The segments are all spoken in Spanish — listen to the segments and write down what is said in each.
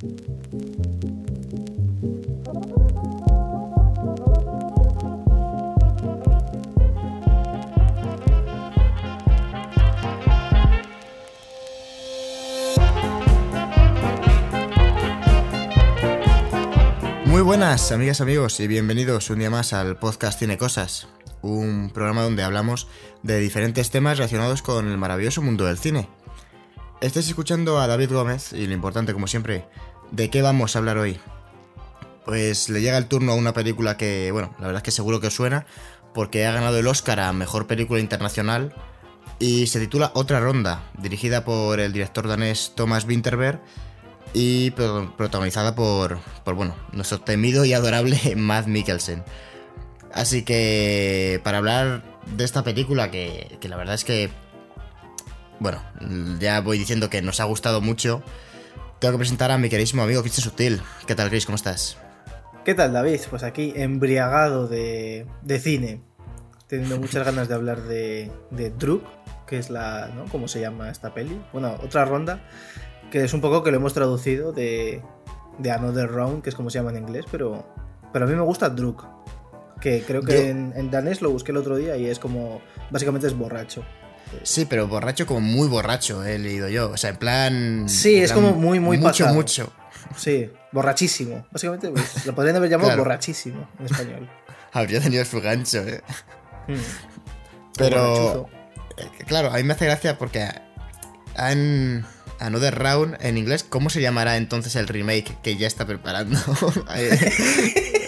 Muy buenas, amigas, amigos, y bienvenidos un día más al podcast Cine Cosas, un programa donde hablamos de diferentes temas relacionados con el maravilloso mundo del cine. Estáis escuchando a David Gómez, y lo importante, como siempre, ¿de qué vamos a hablar hoy? Pues le llega el turno a una película que, bueno, la verdad es que seguro que os suena, porque ha ganado el Oscar a Mejor Película Internacional y se titula Otra Ronda, dirigida por el director danés Thomas Winterberg y pro- protagonizada por, por, bueno, nuestro temido y adorable Matt Mikkelsen. Así que para hablar de esta película, que, que la verdad es que, bueno, ya voy diciendo que nos ha gustado mucho, tengo que presentar a mi queridísimo amigo Cristian Sutil. ¿Qué tal, Chris? ¿Cómo estás? ¿Qué tal, David? Pues aquí embriagado de, de cine, teniendo muchas ganas de hablar de, de Druk, que es la, ¿no? ¿Cómo se llama esta peli? Bueno, otra ronda, que es un poco que lo hemos traducido de, de Another Round, que es como se llama en inglés, pero, pero a mí me gusta Druk, que creo que en, en danés lo busqué el otro día y es como, básicamente es borracho. Sí, pero borracho como muy borracho, he leído yo. O sea, en plan... Sí, en es plan como muy, muy Mucho, pasado. mucho. Sí, borrachísimo. Básicamente pues, lo podrían haber llamado Claro. borrachísimo en español. Habría tenido su gancho, ¿eh? Mm. Pero... Eh, Claro, a mí me hace gracia porque en Another Round en inglés, ¿cómo se llamará entonces el remake que ya está preparando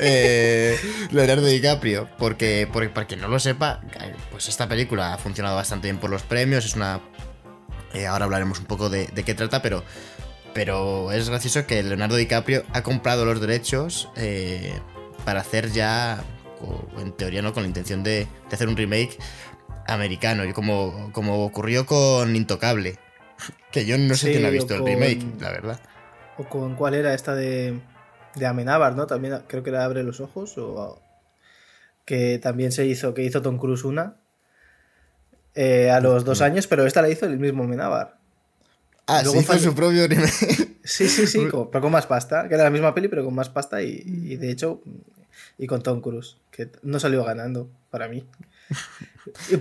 eh, Leonardo DiCaprio? Porque, porque para quien no lo sepa, eh, pues esta película ha funcionado bastante bien por los premios, es una... eh, ahora hablaremos un poco de, de qué trata, pero, pero es gracioso que Leonardo DiCaprio ha comprado los derechos eh, para hacer ya, o en teoría no, con la intención de, de hacer un remake americano, y como, como ocurrió con Intocable. Que yo no sé Sí, quién ha visto el remake, la verdad. O con cuál era esta de, de Amenábar, ¿no? También creo que era Abre los Ojos. O que también se hizo, que hizo Tom Cruise una. eh, a los dos años, pero esta la hizo el mismo Amenábar. Ah, Luego se hizo fue- su propio remake. Sí, sí, sí, con- pero con más pasta. Que era la misma peli, pero con más pasta y, y de hecho. Y con Tom Cruise, que no salió ganando para mí.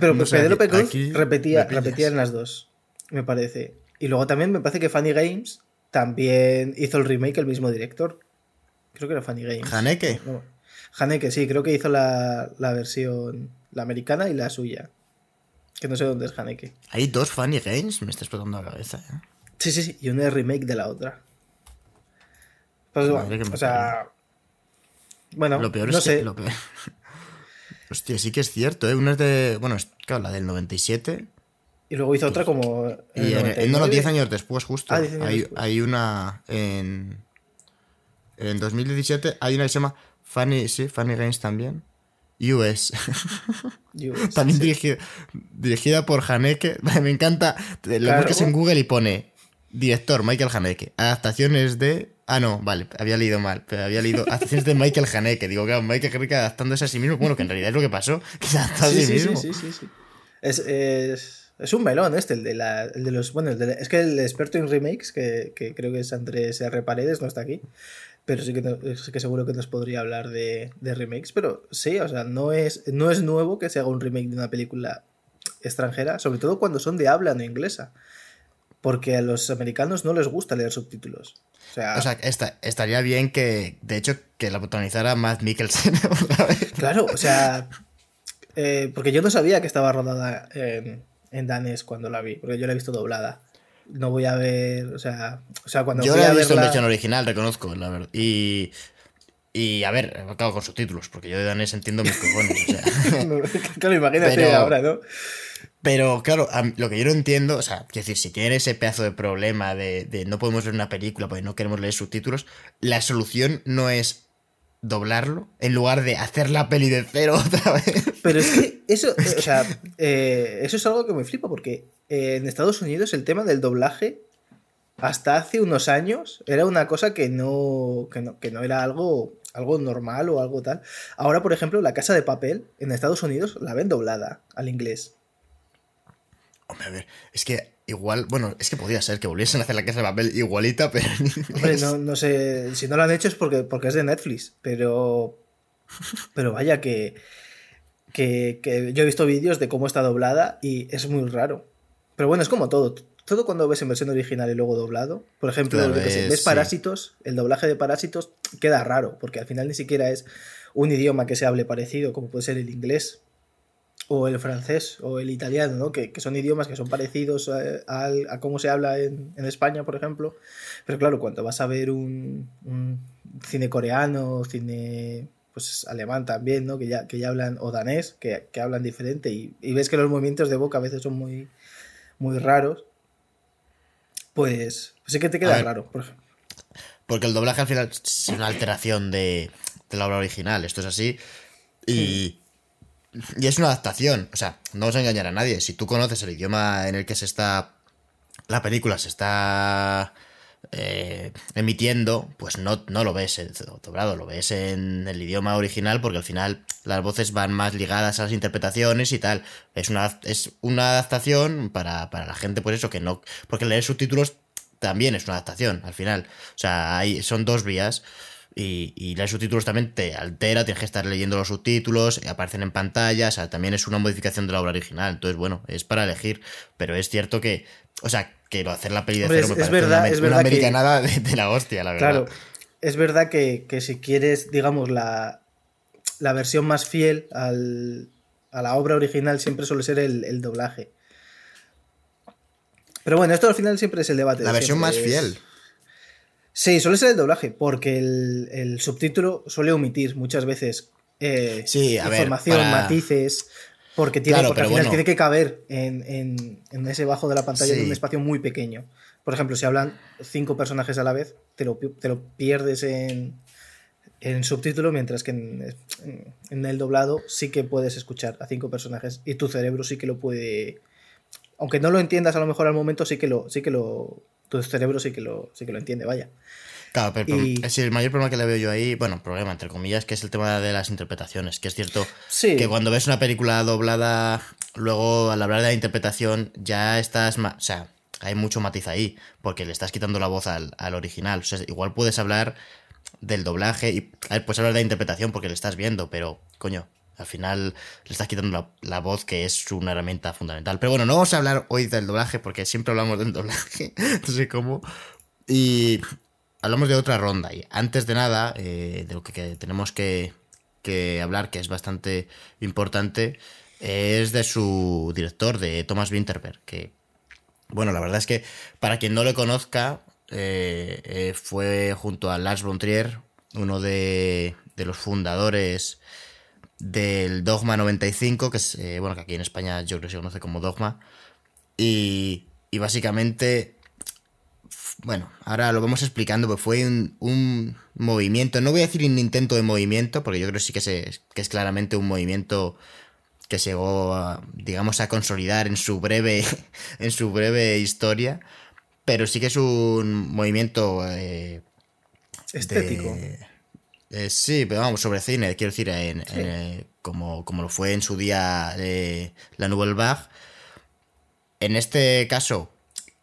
Pero No sé, Penélope Cruz repetía, repetía en las dos, me parece. Y luego también me parece que Funny Games también hizo el remake el mismo director. Creo que era Funny Games. Haneke. No, Haneke, sí, creo que hizo la, la versión, la americana y la suya. Que no sé dónde es Haneke. Hay dos Funny Games, me está explotando la cabeza. ¿eh? Sí, sí, sí, y una remake de la otra. Pues bueno, o sea... Bueno, lo peor no es sé. que. Lo peor... Hostia, sí que es cierto, ¿eh? Una es de. Bueno, es claro, la del 97. Y luego hizo otra como... en Y el no, no, 99. 10 años después, justo. Ah, 10 años hay, después. hay una en. En 2017 hay una que se llama Funny, sí, Funny Games también. US. También sí. dirigida, dirigida por Haneke. Me encanta. Lo Claro. buscas en Google y pone director Michael Haneke. Adaptaciones de. Ah, no, vale, había leído mal. Pero había leído adaptaciones de Michael Haneke. Digo, claro, Michael Haneke adaptándose a sí mismo. Bueno, que en realidad es lo que pasó. Que se adaptó a sí, Sí, sí, sí, mismo. sí, sí, sí. Es, es, es un melón este, el de, la, el de los... Bueno, el de- es que el experto en remakes, que, que creo que es Andrés R. Paredes, no está aquí. Pero sí que, no- sí que seguro que nos podría hablar de, de remakes. Pero sí, o sea, no es, no es nuevo que se haga un remake de una película extranjera, sobre todo cuando son de habla no inglesa. Porque a los americanos no les gusta leer subtítulos. O sea, O sea, esta- estaría bien que, de hecho, que la protagonizara Matt Mikkelsen. Claro, o sea, eh, porque yo no sabía que estaba rodada en, en danés cuando la vi, porque yo la he visto doblada. No voy a ver, o sea, o sea cuando Yo la a he visto en versión original, reconozco, la verdad. Y. Y a ver, acabo con subtítulos, porque yo de danés entiendo mis cojones. o sea. claro, imagínate Pero- ahora, ¿no? Pero claro, lo que yo no entiendo, o sea, quiero decir, si tienen ese pedazo de problema de, de no podemos ver una película porque no queremos leer subtítulos, la solución no es doblarlo en lugar de hacer la peli de cero otra vez. Pero es que eso, eh, o sea, eh, eso es algo que me flipa, porque eh, en Estados Unidos el tema del doblaje hasta hace unos años era una cosa que no, que no, que no era algo, algo normal o algo tal. Ahora, por ejemplo, La Casa de Papel en Estados Unidos la ven doblada al inglés. Hombre, a ver, es que igual, bueno, es que podría ser que volviesen a hacer la casa de papel igualita, pero... Hombre, no, no, sé, si no lo han hecho es porque, porque es de Netflix, pero... Pero vaya que, que, que yo he visto vídeos de cómo está doblada y es muy raro. Pero bueno, es como todo. Todo cuando ves en versión original y luego doblado. Por ejemplo, Claro, es- ves sí. Parásitos, el doblaje de Parásitos queda raro, porque al final ni siquiera es un idioma que se hable parecido, como puede ser el inglés o el francés o el italiano, ¿no? que, que son idiomas que son parecidos a, a cómo se habla en, en España, por ejemplo. Pero claro, cuando vas a ver un, un cine coreano, cine pues alemán también, ¿no? que, ya, que ya hablan, o danés, que, que hablan diferente, y, y ves que los movimientos de boca a veces son muy, muy raros, pues, pues sí que te queda ver. raro. Por ejemplo. Porque el doblaje al final es una alteración de, de la obra original, esto es así. Y, y es una adaptación, o sea, no a engañar a nadie. Si tú conoces el idioma en el que se está. La película se está eh, emitiendo, pues no, no lo ves en- doblado, lo ves en el idioma original porque al final las voces van más ligadas a las interpretaciones y tal. Es una, es una adaptación para, para la gente, por eso que no. Porque leer subtítulos también es una adaptación al final. O sea, hay, son dos vías. Y, y leer subtítulos también te altera, tienes que estar leyendo los subtítulos, aparecen en pantalla, o sea, también es una modificación de la obra original. Entonces, bueno, es para elegir. Pero es cierto que, o sea, que lo hacer la peli de cero es- me es parece verdad- una, es una verdad que- americanada de, de la hostia, la verdad. Claro, es verdad que, que si quieres, digamos, la, la versión más fiel al, a la obra original siempre suele ser el, el doblaje. Pero bueno, esto al final siempre es el debate. de La versión más es- fiel. Sí, suele ser el doblaje, porque el, el subtítulo suele omitir muchas veces eh, Sí, a ver, información, para- matices, porque, tiene, Claro, porque al final bueno. tiene que caber en, en- en ese bajo de la pantalla en Sí. un espacio muy pequeño. Por ejemplo, si hablan cinco personajes a la vez, te lo, te lo pierdes en, en subtítulo, mientras que en, en- en el doblado sí que puedes escuchar a cinco personajes y tu cerebro sí que lo puede. Aunque no lo entiendas a lo mejor al momento, sí que lo, sí que lo. Tu cerebro sí que lo, sí que lo entiende, vaya. Claro, pero, Y- el mayor problema que le veo yo ahí, bueno, problema entre comillas, que es el tema de las interpretaciones, que es cierto Sí. que cuando ves una película doblada, luego al hablar de la interpretación ya estás, o sea, hay mucho matiz ahí, porque le estás quitando la voz al, al original, o sea, igual puedes hablar del doblaje y a ver, puedes hablar de la interpretación porque le estás viendo, pero coño, al final le estás quitando la, la voz que es una herramienta fundamental. Pero bueno, no vamos a hablar hoy del doblaje porque siempre hablamos del doblaje, no sé cómo. Y hablamos de otra ronda. Y antes de nada, eh, de lo que, que tenemos que, que hablar, que es bastante importante, es de su director, de Thomas Winterberg, que, bueno, la verdad es que para quien no le conozca, eh, eh, fue junto a Lars von Trier, uno de, de los fundadores del Dogma 95, que es, eh, bueno, que aquí en España yo creo que se conoce como Dogma, y, y básicamente bueno, ahora lo vamos explicando, pues fue un, un movimiento, no voy a decir un intento de movimiento, porque yo creo que sí que, se, que es claramente un movimiento que llegó, a, digamos, a consolidar en su breve, en su breve historia, pero sí que es un movimiento eh, Estético. de- eh, sí, pero vamos, sobre cine, quiero decir, en- en, eh, como, como lo fue en su día eh, la Nouvelle Vague. En este caso,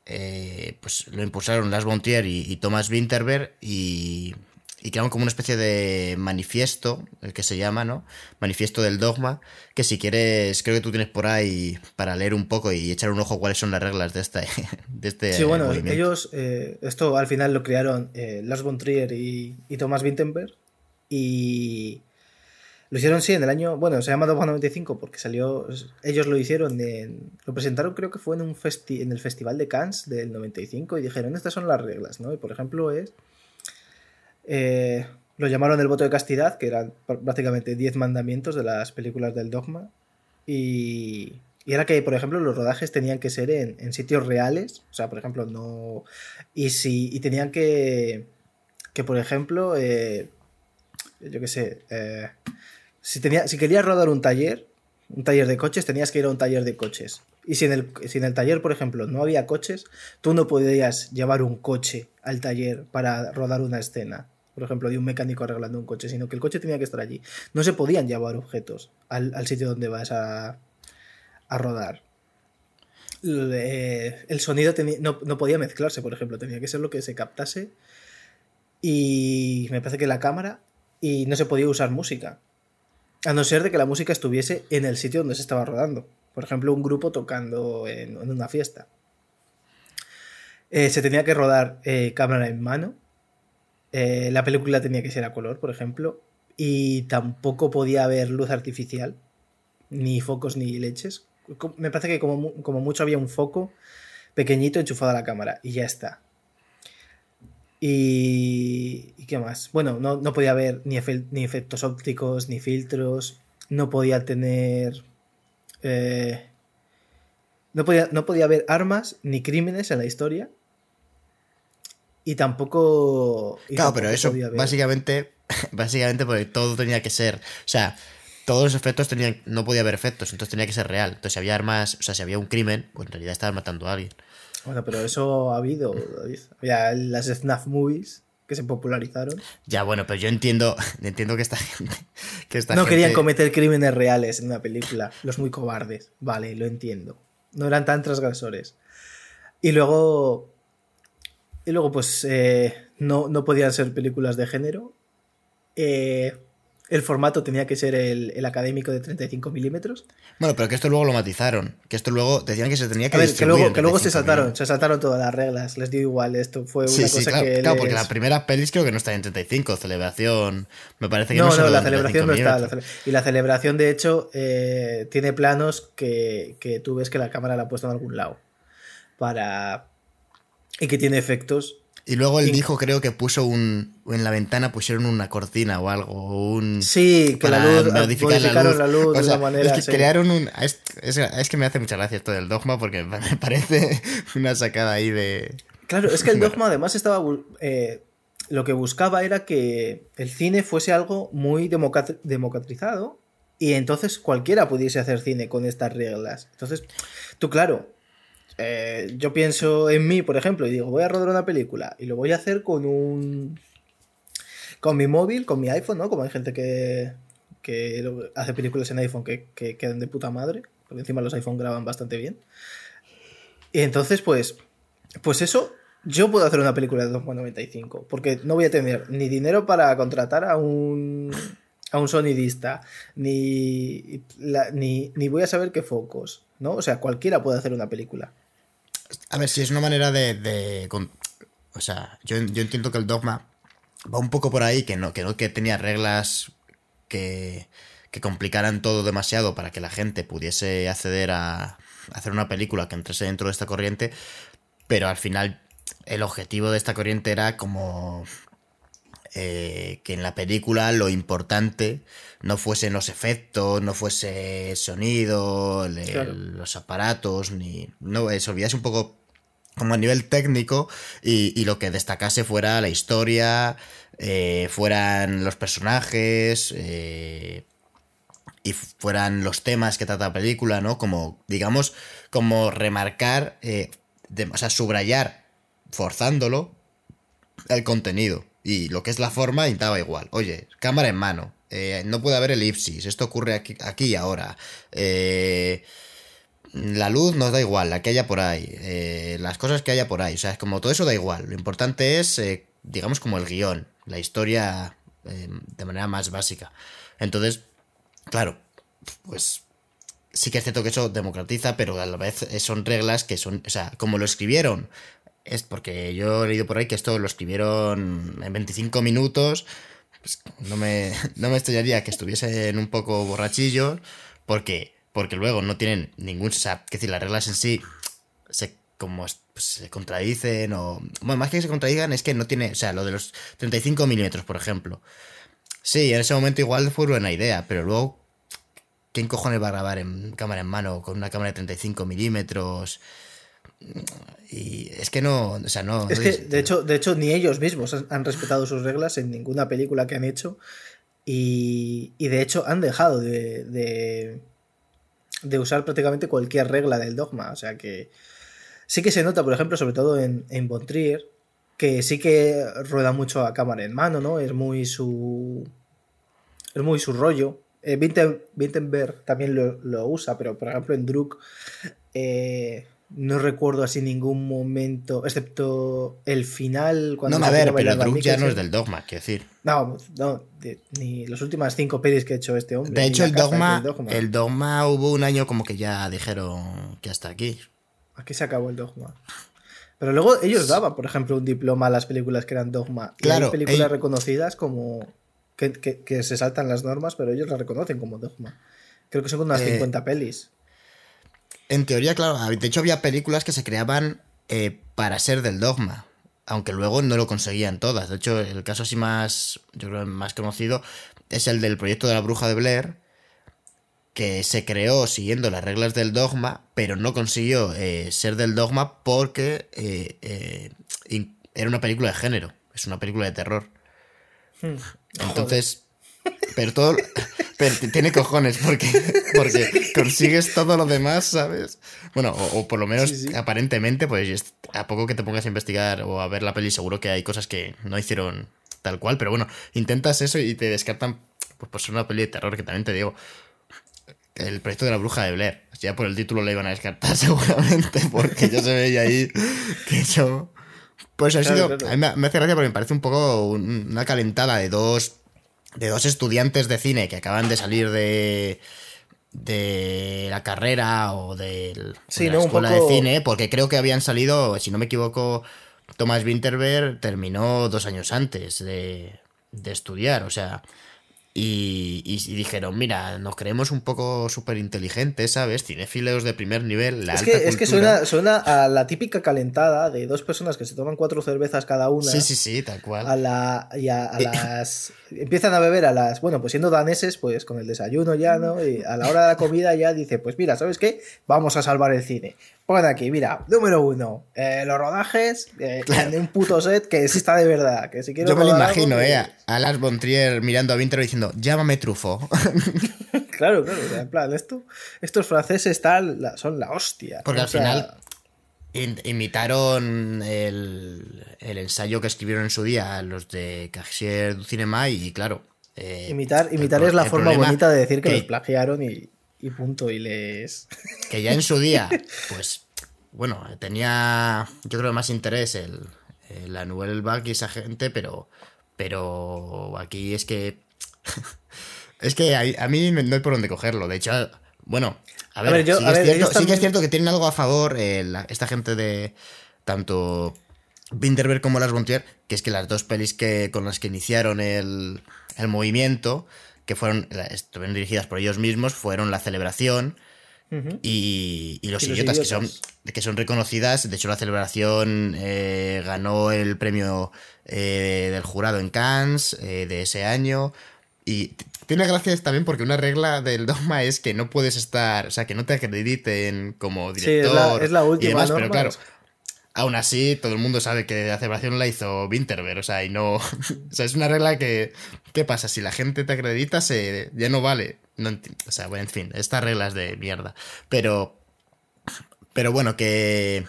eh, pues lo impulsaron Lars von Trier y, y Thomas Winterberg y, y crearon como una especie de manifiesto, el que se llama, ¿no? Manifiesto del dogma, que si quieres, creo que tú tienes por ahí para leer un poco y echar un ojo cuáles son las reglas de este, de este Sí, bueno, movimiento. ellos, eh, esto al final lo crearon eh, Lars von Trier y, y Thomas Winterberg y lo hicieron, sí, en el año, bueno, se llama Dogma 95 porque salió, ellos lo hicieron, en, lo presentaron creo que fue en, un festi en el Festival de Cannes del 95 y dijeron, estas son las reglas, ¿no? Y por ejemplo es, eh, lo llamaron el voto de castidad, que eran pr- prácticamente 10 mandamientos de las películas del Dogma y, y era que, por ejemplo, los rodajes tenían que ser en, en sitios reales. O sea, por ejemplo, no. Y si. Y tenían que. Que, por ejemplo. eh, yo qué sé. eh, si, querías rodar un taller. Un taller de coches, tenías que ir a un taller de coches. Y si en, el, si en el taller, por ejemplo, no había coches, tú no podías llevar un coche al taller para rodar una escena. Por ejemplo, de un mecánico arreglando un coche, sino que el coche tenía que estar allí. No se podían llevar objetos al, sitio donde vas a, a rodar. el sonido no, no, podía mezclarse, por ejemplo, tenía que ser lo que se captase. Y me parece que la cámara y no se podía usar música. A no ser de que la música estuviese en el sitio donde se estaba rodando. Por ejemplo, un grupo tocando en, una fiesta. Eh, se tenía que rodar eh, cámara en mano. Eh, la película tenía que ser a color, por ejemplo. Y tampoco podía haber luz artificial. Ni focos ni leches. Me parece que como, como mucho había un foco pequeñito enchufado a la cámara. Y ya está. Y, ¿y qué más? Bueno, no, no podía haber ni, ni, efectos ópticos, ni filtros. No podía tener. Eh, no, podía, no podía haber armas ni crímenes en la historia. Y tampoco. claro, pero eso básicamente. Básicamente porque todo tenía que ser. O sea, todos los efectos tenían. No podía haber efectos, entonces tenía que ser real. Entonces, si había armas. O sea, si había un crimen, pues en realidad estaban matando a alguien. Bueno, pero eso ha habido, Había las FNAF movies que se popularizaron. Ya, bueno, pero yo entiendo, entiendo que esta gente. Que no querían cometer crímenes reales en una película. Los muy cobardes. Vale, lo entiendo. No eran tan transgresores. Y luego. Y luego, pues. Eh, no, no podían ser películas de género. Eh, el formato tenía que ser el, académico de 35 milímetros. Bueno, pero que esto luego lo matizaron. Que esto luego decían que se tenía que a ver, que luego, que luego se saltaron, se saltaron todas las reglas. Les dio igual. Esto fue una cosa claro, que. Claro, porque la primera pelis creo que no está en 35. Celebración. Me parece que no. No, no, la celebración no está. y la celebración, de hecho, eh, tiene planos que, que tú ves que la cámara la ha puesto en algún lado. Para. Y que tiene efectos y luego él dijo, creo que puso un. En la ventana pusieron una cortina o algo. Un, sí, que la luz. Modificaron la luz, de una manera. Es que crearon un. Es, es, que me hace mucha gracia esto del dogma porque me parece una sacada ahí de. Claro, es que el dogma además estaba. Eh, lo que buscaba era que el cine fuese algo muy democratizado y entonces cualquiera pudiese hacer cine con estas reglas. Entonces, tú, claro, eh, yo pienso en mí, por ejemplo, y digo, voy a rodar una película y lo voy a hacer con un. con mi móvil, con mi iPhone, ¿no? Como hay gente que, que hace películas en iPhone que, que quedan de puta madre, porque encima los iPhone graban bastante bien. Y entonces, pues, pues eso, yo puedo hacer una película de 2.95, porque no voy a tener ni dinero para contratar a un a un sonidista, ni, ni, ni voy a saber qué focos, ¿no? O sea, cualquiera puede hacer una película. A ver, si es una manera de. o sea, yo, entiendo que el dogma va un poco por ahí, que no, que no que tenía reglas que, que complicaran todo demasiado para que la gente pudiese acceder a hacer una película que entrase dentro de esta corriente, pero al final el objetivo de esta corriente era como eh, que en la película lo importante no fuesen los efectos, no fuese sonido, los aparatos, ni. No, se olvidase un poco como a nivel técnico y, lo que destacase fuera la historia, eh, fueran los personajes eh, y fueran los temas que trata la película, ¿no? Como, digamos, como remarcar, o sea, subrayar, forzándolo, el contenido. Y lo que es la forma daba igual. Oye, cámara en mano. Eh, no puede haber elipsis. Esto ocurre aquí, aquí y ahora. Eh, la luz nos da igual, la que haya por ahí. Eh, las cosas que haya por ahí. O sea, es como todo eso da igual. Lo importante es, digamos, como el guion. La historia de manera más básica. Entonces, claro, pues sí que es cierto que eso democratiza, pero a la vez son reglas que son, o sea, como lo escribieron es porque yo he leído por ahí que esto lo escribieron en 25 minutos. Pues no, me, no me extrañaría que estuviesen un poco borrachillos, porque, porque luego no tienen ningún. O sea, que decir, las reglas en sí se, como, pues, se contradicen, o. Bueno, más que se contradigan, es que no tiene. O sea, lo de los 35 milímetros, por ejemplo. Sí, en ese momento igual fue buena idea, pero luego. ¿Quién cojones va a grabar en cámara en mano con una cámara de 35 milímetros? Y es que no, o sea, no. Es que, de hecho, de hecho, ni ellos mismos han respetado sus reglas en ninguna película que han hecho. Y, y de hecho, han dejado de, de, usar prácticamente cualquier regla del dogma. O sea que sí que se nota, por ejemplo, sobre todo en, en Bontrier, que sí que rueda mucho a cámara en mano, ¿no? Es muy su. Es muy su rollo. Eh, también lo, lo, usa, pero por ejemplo en Druk. Eh, no recuerdo así ningún momento, excepto el final. Cuando no, a ver, pero Druk ya no es del dogma, quiero decir. No, no ni las últimas cinco pelis que ha hecho este hombre. De hecho, el dogma, el dogma hubo un año como que ya dijeron que hasta aquí. Aquí se acabó el dogma. Pero luego ellos daban, por ejemplo, un diploma a las películas que eran dogma. Claro. hay películas reconocidas como. Que, se saltan las normas, pero ellos las reconocen como dogma. Creo que son unas 50 eh, pelis. En teoría, claro. De hecho, había películas que se creaban eh, para ser del dogma. Aunque luego no lo conseguían todas. De hecho, el caso así más. Yo creo más conocido. Es el del proyecto de la bruja de Blair que se creó siguiendo las reglas del dogma, pero no consiguió eh, ser del dogma porque eh, era una película de género, es una película de terror. Hmm. Entonces, pero todo... Pero tiene cojones porque, porque consigues todo lo demás, ¿sabes? Bueno, o, por lo menos aparentemente, pues a poco que te pongas a investigar o a ver la peli, seguro que hay cosas que no hicieron tal cual, pero bueno, intentas eso y te descartan pues por ser una peli de terror, que también te digo, el proyecto de la bruja de Blair. Ya por el título le iban a descartar seguramente, porque yo se veía ahí que eso... Pues ha sido... A mí me hace gracia porque me parece un poco una calentada de dos, de dos estudiantes de cine que acaban de salir de de la carrera o de la escuela de cine, porque creo que habían salido, si no me equivoco, Thomas Winterberg terminó dos años antes de, de estudiar, o sea, y, dijeron, mira, nos creemos un poco súper inteligentes, ¿sabes? Cinefileos de primer nivel. La es, que, es que suena, suena a la típica calentada de dos personas que se toman cuatro cervezas cada una. Sí, sí, sí, tal cual. A, la, y a, las. empiezan a beber a las. Bueno, pues siendo daneses, pues con el desayuno ya, ¿no? Y a la hora de la comida ya dice, pues mira, ¿sabes qué? Vamos a salvar el cine. Pongan aquí, mira, número uno, eh, los rodajes eh, de un puto set que exista de verdad. Que si quiero Yo me lo imagino, eh, a Lars Bontrier mirando a Winter diciendo, llámame trufo. claro, claro, en plan, esto, estos franceses tal, son la hostia. Porque al final imitaron el, ensayo que escribieron en su día los de Caxier du Cinema y claro. Eh, imitar imitar es la forma bonita de decir que, que los plagiaron y y punto, y les... Que ya en su día, pues, bueno, tenía, yo creo, más interés el, la Nouvelle Vague y esa gente, pero, pero aquí es que... es que a, mí no hay por dónde cogerlo. De hecho, bueno, a ver, sí, que es cierto, que tienen algo a favor eh, esta gente de tanto Winterberg como Las Bontier, que es que las dos pelis que, con las que iniciaron el, el movimiento que fueron, estuvieron dirigidas por ellos mismos, fueron La Celebración y, Los, idiotas, Que, son, que son reconocidas. De hecho, La Celebración eh, ganó el premio eh, del jurado en Cannes eh, de ese año. Y tiene gracias también porque una regla del dogma es que no puedes estar, o sea, que no te acrediten como director. es la, última. pero claro, Aún así, todo el mundo sabe que la celebración la hizo Winterberg, o sea, y no. o sea, es una regla que. ¿Qué pasa? Si la gente te acredita, se, ya no vale. No o sea, bueno, en fin, estas reglas de mierda. Pero. Pero bueno, que.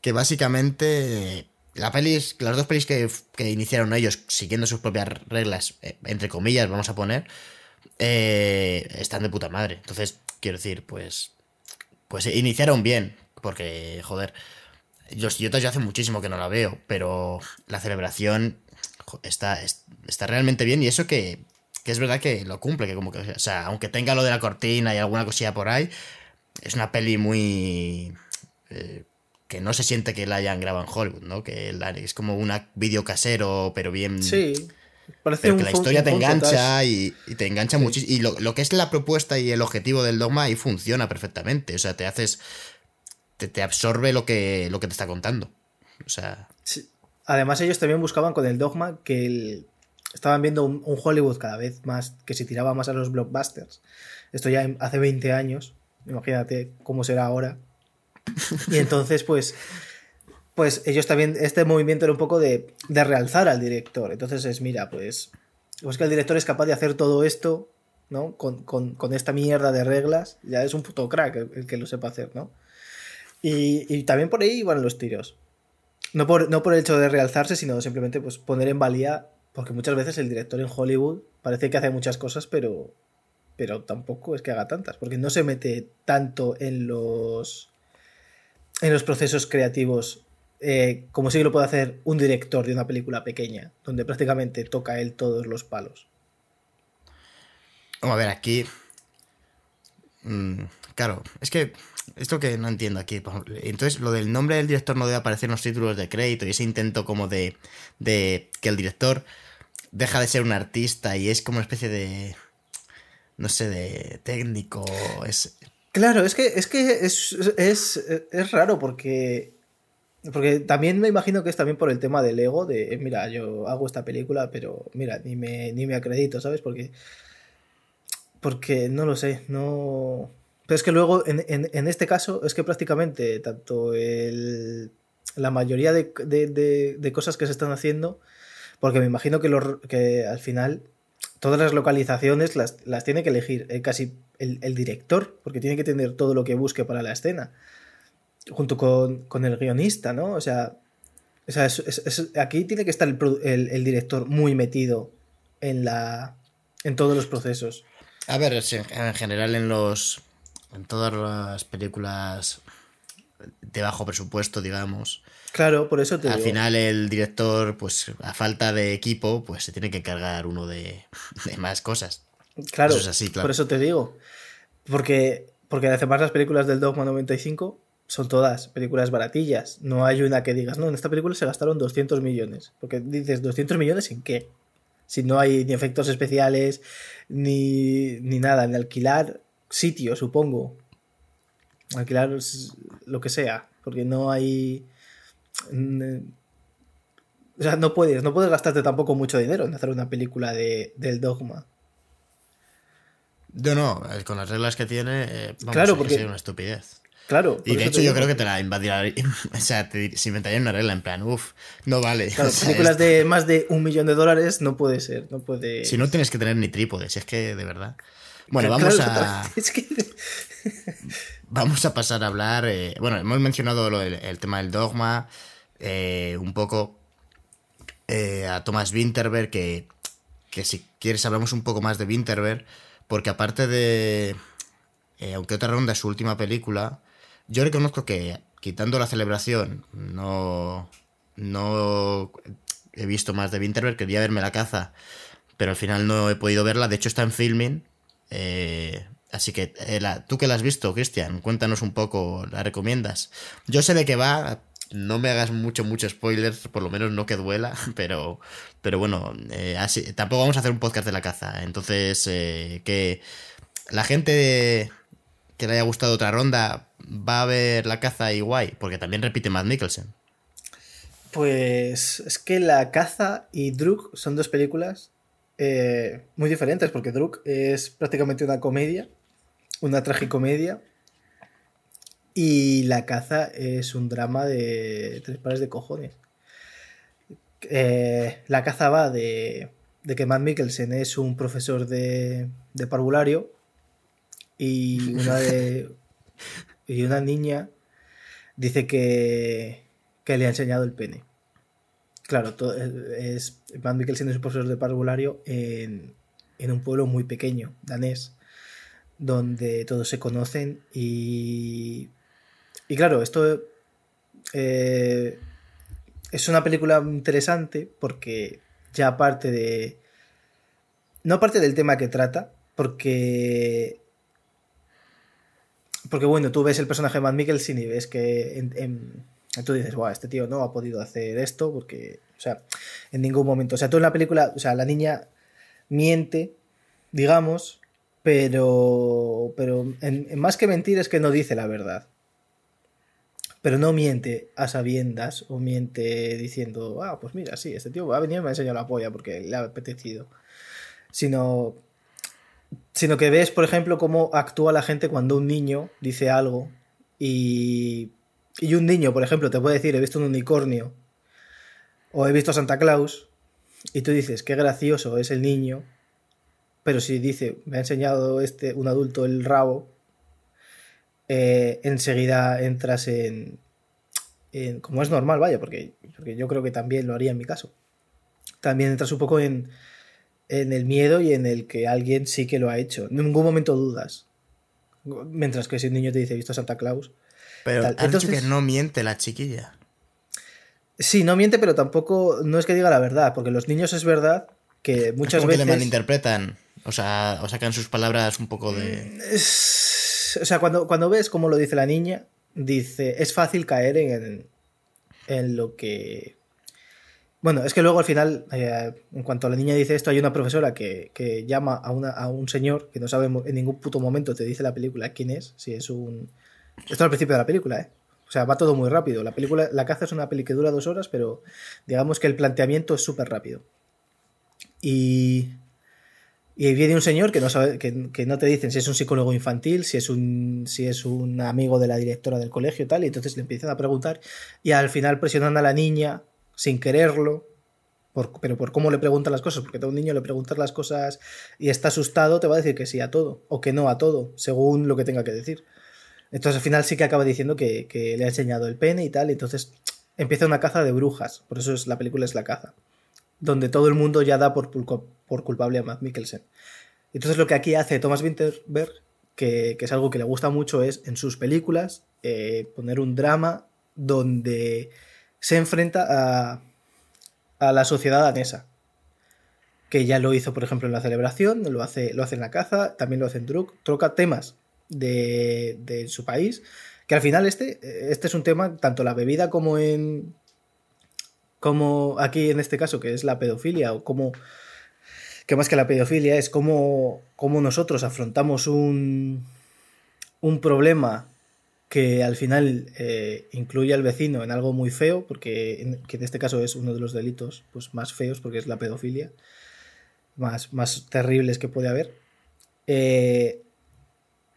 Que básicamente. La pelis, las dos pelis que, iniciaron ellos siguiendo sus propias reglas, eh, entre comillas, vamos a poner, eh, están de puta madre. Entonces, quiero decir, pues. Pues iniciaron bien, porque, joder. Los idiotas yo hace muchísimo que no la veo, pero la celebración está, está realmente bien y eso que, es verdad que lo cumple, que como que, o sea, aunque tenga lo de la cortina y alguna cosilla por ahí, es una peli muy... Eh, que no se siente que la hayan grabado en Hollywood, ¿no? Que es como un vídeo casero, pero bien... Sí. Parece pero que la historia te engancha y, te engancha muchísimo. Y lo, lo, que es la propuesta y el objetivo del dogma ahí funciona perfectamente. O sea, te haces te, absorbe lo que, lo que te está contando. O sea. Además, ellos también buscaban con el dogma que estaban viendo un, Hollywood cada vez más que se tiraba más a los blockbusters. Esto ya hace 20 años. Imagínate cómo será ahora. Y entonces, pues. Pues ellos también. Este movimiento era un poco de, de realzar al director. Entonces es, mira, pues. Pues que el director es capaz de hacer todo esto, ¿no? Con, con esta mierda de reglas. Ya es un puto crack el que lo sepa hacer, ¿no? Y, también por ahí iban los tiros. No por, no por el hecho de realzarse, sino simplemente pues, poner en valía, porque muchas veces el director en Hollywood parece que hace muchas cosas, pero, pero tampoco es que haga tantas, porque no se mete tanto en los en los procesos creativos eh, como si lo puede hacer un director de una película pequeña, donde prácticamente toca él todos los palos. Vamos a ver, aquí. Mm, claro, es que esto que no entiendo aquí. Entonces, lo del nombre del director no debe aparecer en los títulos de crédito y ese intento como de, de que el director deja de ser un artista y es como una especie de. No sé, de técnico. Es... Claro, es que es, que es, es, es raro porque porque también me imagino que es también por el tema del ego, de, mira, yo hago esta película, pero mira, ni me, ni me acredito, ¿sabes? Porque, porque no lo sé, no... Pero es que luego, en, en, este caso, es que prácticamente tanto el, la mayoría de, de, de, cosas que se están haciendo, porque me imagino que, lo, que al final todas las localizaciones las, las tiene que elegir eh, casi el, el, director, porque tiene que tener todo lo que busque para la escena junto con, el guionista, ¿no? O sea, aquí tiene que estar el, director muy metido en la en todos los procesos. A ver, en general en los en todas las películas de bajo presupuesto, digamos. Claro, por eso te Al final el director, pues a falta de equipo, pues se tiene que cargar uno de, más cosas. Claro, es así, claro, por eso te digo. Porque, porque además las películas del Dogma 95 son todas películas baratillas. No hay una que digas, no, en esta película se gastaron 200 millones. Porque dices, ¿200 millones en qué? Si no hay ni efectos especiales, ni, ni nada, ni alquilar sitio, supongo. Alquilar lo que sea. Porque no hay. O sea, no puedes, no puedes gastarte tampoco mucho dinero en hacer una película de, del dogma. No, no, con las reglas que tiene, eh, vamos, claro, porque... una estupidez. Claro. Y de hecho yo creo que te la invadirá. O sea, te, se inventaría una regla en plan, uff, no vale. Claro, películas de más de un millón de dólares no puede ser, no puede... Si no tienes que tener ni trípodes, es que de verdad. Bueno, vamos a... vamos a pasar a hablar... Eh, bueno, hemos mencionado el tema del dogma, eh, un poco eh, a Thomas Winterberg, que, que si quieres hablamos un poco más de Winterberg, porque aparte de... aunque otra ronda es su última película, yo reconozco que, quitando la celebración, no, no he visto más de Winterberg. Quería verme la caza, pero al final no he podido verla. De hecho, está en filming. Eh, así que, eh, tú que la has visto, Cristian, cuéntanos un poco, ¿la recomiendas? Yo sé de qué va, no me hagas mucho, mucho spoilers, por lo menos no que duela, pero, pero bueno, eh, así, tampoco vamos a hacer un podcast de la caza. Entonces, que la gente que le haya gustado otra ronda, va a ver la caza y guay, porque también repite Matt Mikkelsen. Pues es que La caza y Druk son dos películas eh, muy diferentes, porque Druk es prácticamente una comedia, una tragicomedia, y La caza es un drama de tres pares de cojones. Eh, la caza va de, de, que Matt Mikkelsen es un profesor de, de parvulario y una de y una niña dice que, que le ha enseñado el pene. Claro, todo, es Van Mikkelsen es un profesor de parvulario en, en un pueblo muy pequeño, danés, donde todos se conocen y, y claro, esto eh, es una película interesante porque ya aparte de... No aparte del tema que trata, porque porque bueno, tú ves el personaje de Matt Mikkelsen y ves que tú dices, wow, este tío no ha podido hacer esto porque, o sea, en ningún momento. O sea, tú en la película, o sea, la niña miente, digamos, pero, pero en, más que mentir es que no dice la verdad. Pero no miente a sabiendas o miente diciendo, ah, pues mira, sí, este tío va a venir y me ha enseñado la polla porque le ha apetecido. Sino sino que ves, por ejemplo, cómo actúa la gente cuando un niño dice algo y, y un niño, por ejemplo, te puede decir, he visto un unicornio o he visto a Santa Claus y tú dices, qué gracioso es el niño, pero si dice, me ha enseñado este, un adulto el rabo, eh, enseguida entras en, en, como es normal, vaya, porque, porque yo creo que también lo haría en mi caso. También entras un poco en, en el miedo y en el que alguien sí que lo ha hecho. En ningún momento dudas. Mientras que si un niño te dice, visto a Santa Claus, Pero ha dicho que no miente la chiquilla. Sí, no miente, pero tampoco no es que diga la verdad, porque los niños es verdad que muchas es como veces. Que le malinterpretan. O sea, o sacan sus palabras un poco de. O sea, cuando, cuando ves cómo lo dice la niña, dice. Es fácil caer en, en lo que. Bueno, es que luego al final, eh, en cuanto la niña dice esto, hay una profesora que, que llama a, una, a un señor que no sabe en ningún puto momento, te dice la película quién es, si es un. Esto al principio de la película, ¿eh? O sea, va todo muy rápido. La película, La caza es una peli que dura dos horas, pero digamos que el planteamiento es súper rápido. Y, y viene un señor que no sabe, que, no te dicen si es un psicólogo infantil, si es un, si es un amigo de la directora del colegio y tal, y entonces le empiezan a preguntar, y al final presionando a la niña sin quererlo, pero por cómo le preguntan las cosas, porque a un niño le preguntas las cosas y está asustado, te va a decir que sí a todo, o que no a todo, según lo que tenga que decir. Entonces al final sí que acaba diciendo que, le ha enseñado el pene y tal, entonces empieza una caza de brujas, por eso es, la película es la caza, donde todo el mundo ya da por, culpable a Matt Mikkelsen. Entonces lo que aquí hace Thomas Winterberg, que, es algo que le gusta mucho, es en sus películas eh, poner un drama donde se enfrenta a, la sociedad danesa que ya lo hizo, por ejemplo, en la celebración, lo hace, lo en la caza, también lo hace en Druk, troca temas de, su país, que al final este, este es un tema, tanto la bebida como en... como aquí en este caso, que es la pedofilia, o como... que más que la pedofilia es cómo, nosotros afrontamos un, un problema que al final eh, incluye al vecino en algo muy feo, porque en, que en este caso es uno de los delitos pues, más feos, porque es la pedofilia, más, más terribles que puede haber. Eh,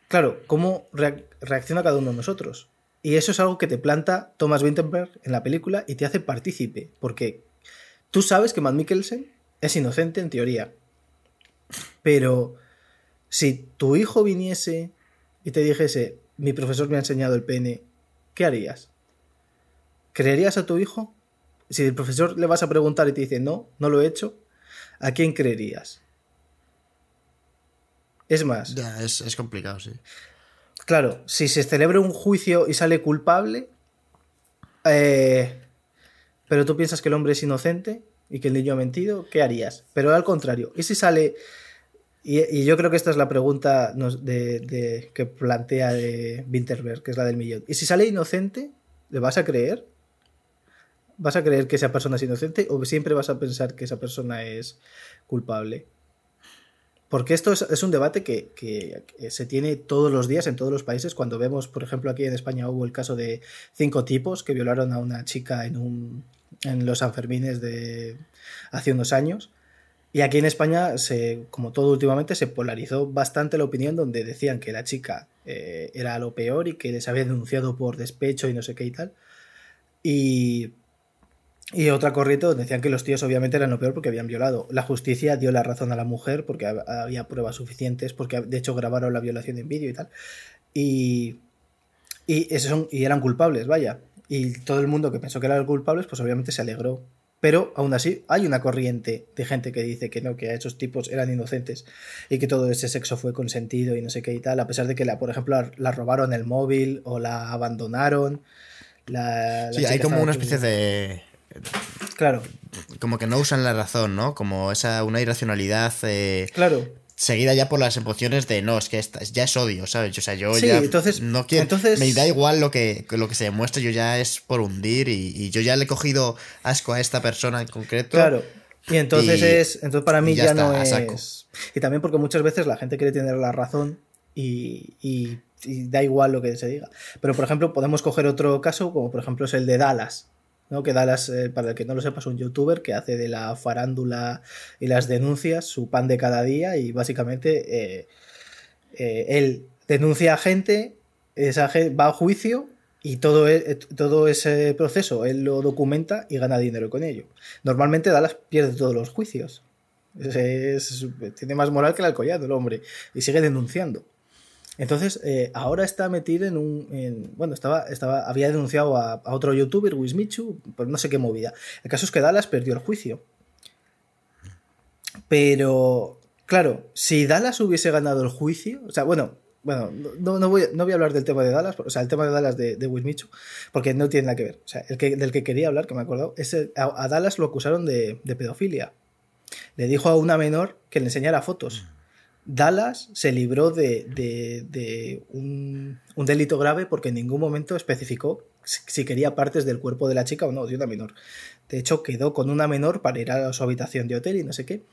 claro, cómo reacciona cada uno de nosotros. Y eso es algo que te planta Thomas Winterberg en la película y te hace partícipe, porque tú sabes que Matt Mikkelsen es inocente en teoría. Pero si tu hijo viniese y te dijese, mi profesor me ha enseñado el pene, ¿qué harías? ¿Creerías a tu hijo? Si el profesor le vas a preguntar y te dice, no, no lo he hecho, ¿a quién creerías? Es más. Ya, es, complicado, sí. Claro, si se celebra un juicio y sale culpable, eh, pero tú piensas que el hombre es inocente y que el niño ha mentido, ¿qué harías? Pero al contrario, ¿y si sale... Y, yo creo que esta es la pregunta que plantea de Winterberg, que es la del millón. ¿Y si sale inocente, le vas a creer? ¿Vas a creer que esa persona es inocente o siempre vas a pensar que esa persona es culpable? Porque esto es, un debate que, se tiene todos los días en todos los países. Cuando vemos, por ejemplo, aquí en España hubo el caso de cinco tipos que violaron a una chica en, un, en los Sanfermines de hace unos años. Y aquí en España, se, como todo últimamente, se polarizó bastante la opinión donde decían que la chica eh, era lo peor y que les había denunciado por despecho y no sé qué y tal. Y y otra corriente donde decían que los tíos obviamente eran lo peor porque habían violado. La justicia dio la razón a la mujer porque había pruebas suficientes, porque de hecho grabaron la violación en vídeo y tal. Y, y, son, y eran culpables, vaya. Y todo el mundo que pensó que eran culpables, pues obviamente se alegró. Pero aún así hay una corriente de gente que dice que no, que esos tipos eran inocentes y que todo ese sexo fue consentido y no sé qué y tal, a pesar de que, la, por ejemplo, la, robaron el móvil o la abandonaron. La, sí, hay como una especie de Claro. Como que no usan la razón, ¿no? Como esa, una irracionalidad. Eh, claro. Seguida ya por las emociones de no, es que ya es odio, ¿sabes? O sea, yo sí, ya entonces, no quiero. Entonces... Me da igual lo que, lo que se demuestre, yo ya es por hundir y, yo ya le he cogido asco a esta persona en concreto. Claro. Y entonces es. Entonces para mí ya, no es. Y también porque muchas veces la gente quiere tener la razón y, y, da igual lo que se diga. Pero por ejemplo, podemos coger otro caso, como por ejemplo es el de Dallas. ¿No? que Dallas, eh, para el que no lo sepas, un youtuber que hace de la farándula y las denuncias su pan de cada día y básicamente eh, eh, él denuncia a gente, esa va a juicio y todo, e, todo ese proceso él lo documenta y gana dinero con ello. Normalmente Dallas pierde todos los juicios. tiene más moral que el alcoyado el hombre y sigue denunciando. Entonces, eh, ahora está metido en un. bueno, estaba, estaba, había denunciado a, otro youtuber, Wismichu, por no sé qué movida. El caso es que Dallas perdió el juicio. Pero, claro, si Dallas hubiese ganado el juicio, o sea, bueno, bueno, no, no, voy, no voy a hablar del tema de Dallas, o sea, el tema de Dallas de, de Will Mitchell, porque no tiene nada que ver. O sea, el que, del que quería hablar, que me he acordado, a, Dallas lo acusaron de, pedofilia. Le dijo a una menor que le enseñara fotos. Dallas se libró de, un, delito grave porque en ningún momento especificó si quería partes del cuerpo de la chica o no, de una menor. De hecho, quedó con una menor para ir a su habitación de hotel y no sé qué.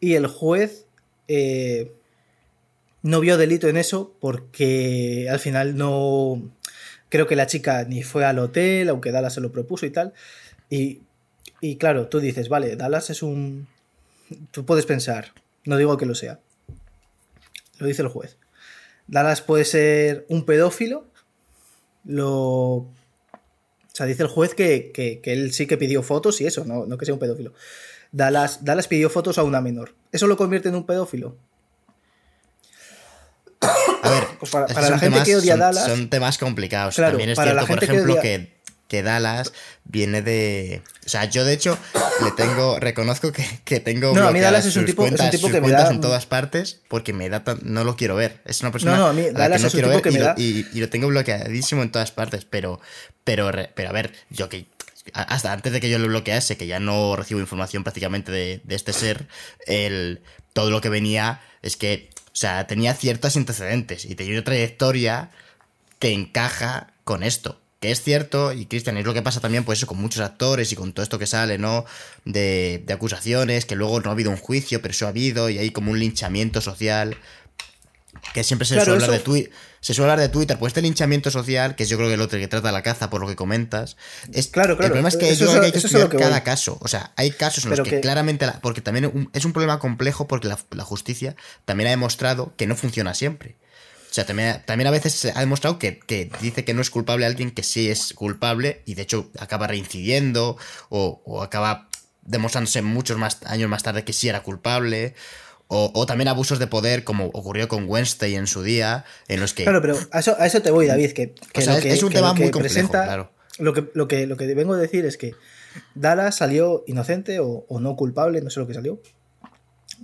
Y el juez eh, no vio delito en eso porque al final no... Creo que la chica ni fue al hotel, aunque Dallas se lo propuso y tal. Y claro, tú dices, vale, Dallas es un... Tú puedes pensar, no digo que lo sea. Lo dice el juez. Dallas puede ser un pedófilo. Lo... O sea, dice el juez que, que, que él sí que pidió fotos y eso, no, no que sea un pedófilo. Dallas, Dallas pidió fotos a una menor. ¿Eso lo convierte en un pedófilo? A ver, pues para, la gente que odia son, Dallas. Son temas complicados. También es cierto, por ejemplo, que, que, Dallas viene de. O sea, yo de hecho le tengo. Reconozco que, que tengo. No, a mí Dallas es un tipo, cuentas, es un tipo que me da. en todas partes porque me da. No lo quiero ver. Es una persona. No, no, a mí Dallas no es un tipo que me da. Y, y, lo tengo bloqueadísimo en todas partes. Pero. Pero, pero a ver, yo que hasta antes de que yo lo bloquease, que ya no recibo información prácticamente de, de, este ser, el, todo lo que venía es que o sea, tenía ciertos antecedentes y tenía una trayectoria que encaja con esto. Que es cierto, y Cristian, es lo que pasa también, pues eso, con muchos actores y con todo esto que sale, ¿no? De, de acusaciones, que luego no ha habido un juicio, pero eso ha habido, y hay como un linchamiento social. Que siempre se suele hablar de Twitter. Se suele hablar de Twitter, pues este linchamiento social, que es yo creo que el otro que trata la caza, por lo que comentas. Es, claro, claro. El problema es que yo creo que hay que estudiar cada caso. O sea, hay casos en los que, claramente. porque también es un problema complejo porque la, justicia también ha demostrado que no funciona siempre. O sea, también, también a veces se ha demostrado que, que, dice que no es culpable alguien que sí es culpable y de hecho acaba reincidiendo o, o acaba demostrándose muchos más años más tarde que sí era culpable. O, también abusos de poder, como ocurrió con Wednesday en su día, en los que. Claro, pero a eso, a eso te voy, David, que, es, un tema muy complejo, claro. Lo que, lo, que, lo que vengo a decir es que Dallas salió inocente o, no culpable, no sé lo que salió,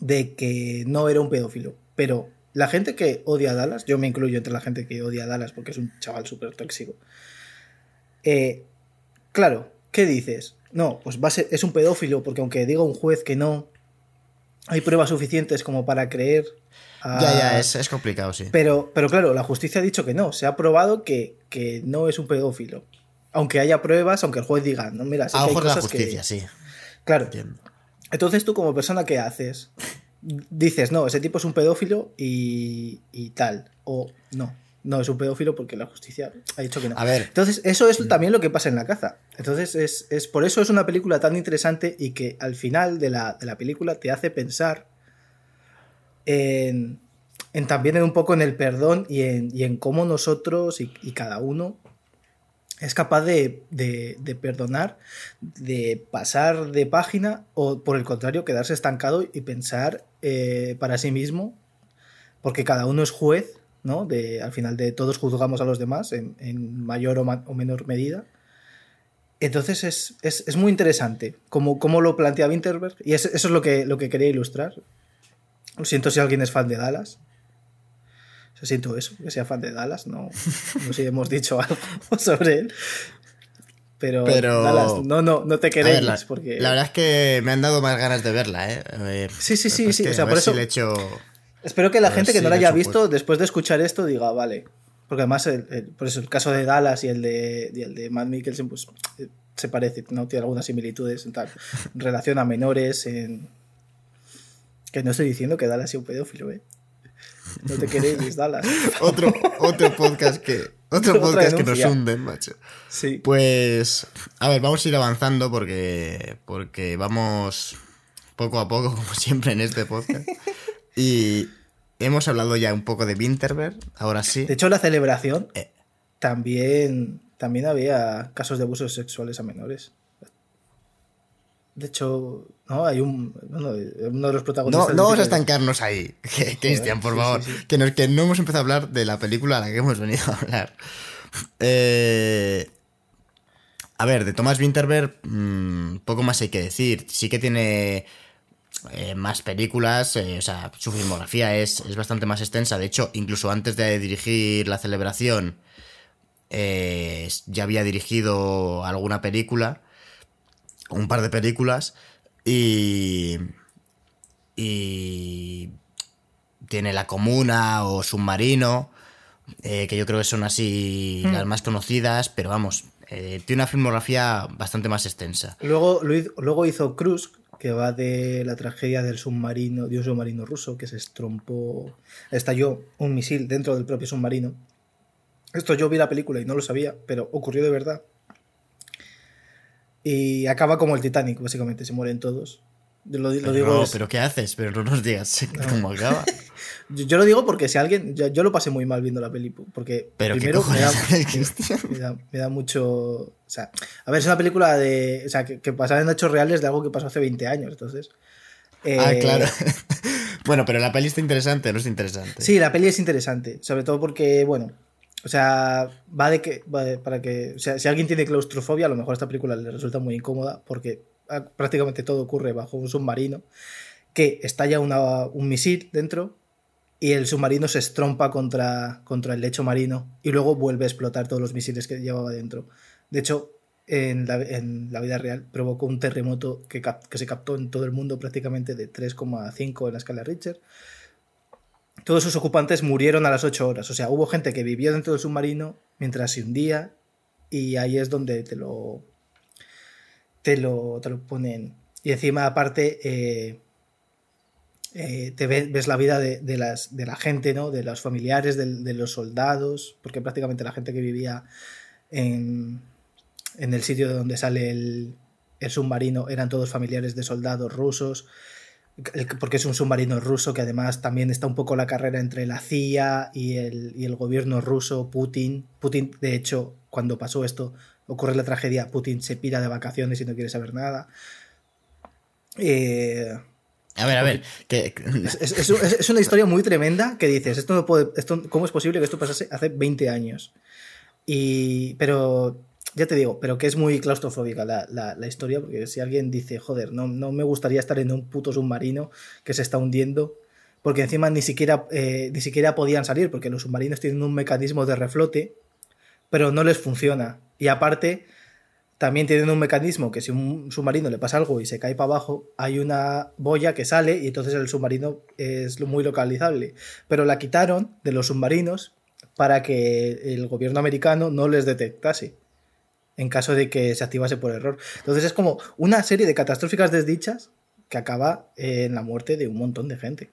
de que no era un pedófilo. Pero la gente que odia a Dallas, yo me incluyo entre la gente que odia a Dallas porque es un chaval súper tóxico. Eh, claro, ¿qué dices? No, pues va es un pedófilo porque aunque diga un juez que no, hay pruebas suficientes como para creer. Ya, ya, es, complicado, sí. Pero, pero claro, la justicia ha dicho que no. Se ha probado que, no es un pedófilo. Aunque haya pruebas, aunque el juez diga, no, mira, sí a ojos de la justicia, sí. Claro. Entonces tú, como persona, ¿qué haces? Dices, no, ese tipo es un pedófilo y, y tal. O no no es un pedófilo porque la justicia ha dicho que no. A ver. Entonces, eso es también lo que pasa en la caza. Entonces, es, por eso es una película tan interesante y que al final de la, película te hace pensar en, también en un poco en el perdón y en, cómo nosotros y, cada uno es capaz de, perdonar, de pasar de página o por el contrario quedarse estancado y pensar eh, para sí mismo, porque cada uno es juez ¿no? De, al final de todos juzgamos a los demás en, mayor o, menor medida. Entonces es, muy interesante cómo, lo plantea Winterberg y eso es lo que, lo que quería ilustrar. Lo siento si alguien es fan de Dallas. O siento eso, que sea fan de Dallas. No, no sé si hemos dicho algo sobre él. Pero, Dallas, no, no, no te queréis. La, porque... la verdad es que me han dado más ganas de verla, ¿eh? sí, sí, sí, sí. O sea, por eso. Espero que la gente que no la haya visto, después de escuchar esto, diga, vale. Porque además, el, por eso, el caso de Dallas y el de, y el de Matt Mikkelsen, pues eh, se parece, ¿no? Tiene algunas similitudes en tal. relación a menores, en. Que no estoy diciendo que Dallas sea un pedófilo, ¿eh? No te queréis, Dallas. otro, otro podcast que. Otro podcast que nos hunden, macho. Sí. Pues. A ver, vamos a ir avanzando porque. Porque vamos poco a poco, como siempre en este podcast. Y hemos hablado ya un poco de Winterberg, ahora sí. De hecho, la celebración eh. también, también había casos de abusos sexuales a menores. De hecho, no, hay un. uno de los protagonistas. No, no vamos a estancarnos ahí, Cristian, por favor. Que, que no hemos empezado a hablar de la película a la que hemos venido a hablar. Eh, a ver, de Thomas Winterberg, mm, poco más hay que decir. Sí que tiene eh, más películas, eh, o sea, su filmografía es, es, bastante más extensa. De hecho, incluso antes de dirigir La Celebración, eh, ya había dirigido alguna película, un par de películas, y. Y. Tiene La Comuna o Submarino, que yo creo que son así mm. las más conocidas, pero vamos, tiene una filmografía bastante más extensa. Luego, luego hizo Cruz, que va de la tragedia del submarino, de un submarino ruso que se estrompó, estalló un misil dentro del propio submarino. Esto yo vi la película y no lo sabía, pero ocurrió de verdad. Y acaba como el Titanic, básicamente, se mueren todos. Lo, pero, digo pero ¿qué haces? Pero no nos digas cómo acaba. yo, lo digo porque si alguien. Yo, lo pasé muy mal viendo la peli. Porque primero me da, me, da, mucho. O sea, a ver, es una película de. O sea, que, que en hechos reales de algo que pasó hace 20 años. Entonces. ah, eh, claro. bueno, pero la peli está interesante, ¿no es interesante? Sí, la peli es interesante. Sobre todo porque, bueno. O sea, va de que. para que. O sea, si alguien tiene claustrofobia, a lo mejor esta película le resulta muy incómoda porque ah, prácticamente todo ocurre bajo un submarino que estalla un misil dentro y el submarino se estrompa contra, contra el lecho marino y luego vuelve a explotar todos los misiles que llevaba dentro. De hecho, en la, en la vida real provocó un terremoto que, que, se captó en todo el mundo prácticamente de 3,5 en la escala Richter. Todos sus ocupantes murieron a las 8 horas. O sea, hubo gente que vivió dentro del submarino mientras se hundía y ahí es donde te lo, te lo, te lo ponen. Y encima, aparte, eh, eh, te ves, la vida de, las, de la gente, ¿no? de los familiares, de, los soldados, porque prácticamente la gente que vivía en, en el sitio de donde sale el, el, submarino eran todos familiares de soldados rusos, porque es un submarino ruso que además también está un poco la carrera entre la CIA y el, y el gobierno ruso, Putin. Putin, de hecho, cuando pasó esto, ocurre la tragedia, Putin se pira de vacaciones y no quiere saber nada. Eh, a ver, a ver. Que... Es, una historia muy tremenda que dices, esto no puede, esto, ¿cómo es posible que esto pasase hace 20 años? Y, pero, ya te digo, pero que es muy claustrofóbica la, la, historia, porque si alguien dice, joder, no, no, me gustaría estar en un puto submarino que se está hundiendo, porque encima ni siquiera, eh, ni siquiera podían salir, porque los submarinos tienen un mecanismo de reflote, pero no les funciona. Y aparte, también tienen un mecanismo que si un submarino le pasa algo y se cae para abajo, hay una boya que sale y entonces el submarino es muy localizable. Pero la quitaron de los submarinos para que el gobierno americano no les detectase en caso de que se activase por error. Entonces es como una serie de catastróficas desdichas que acaba en la muerte de un montón de gente.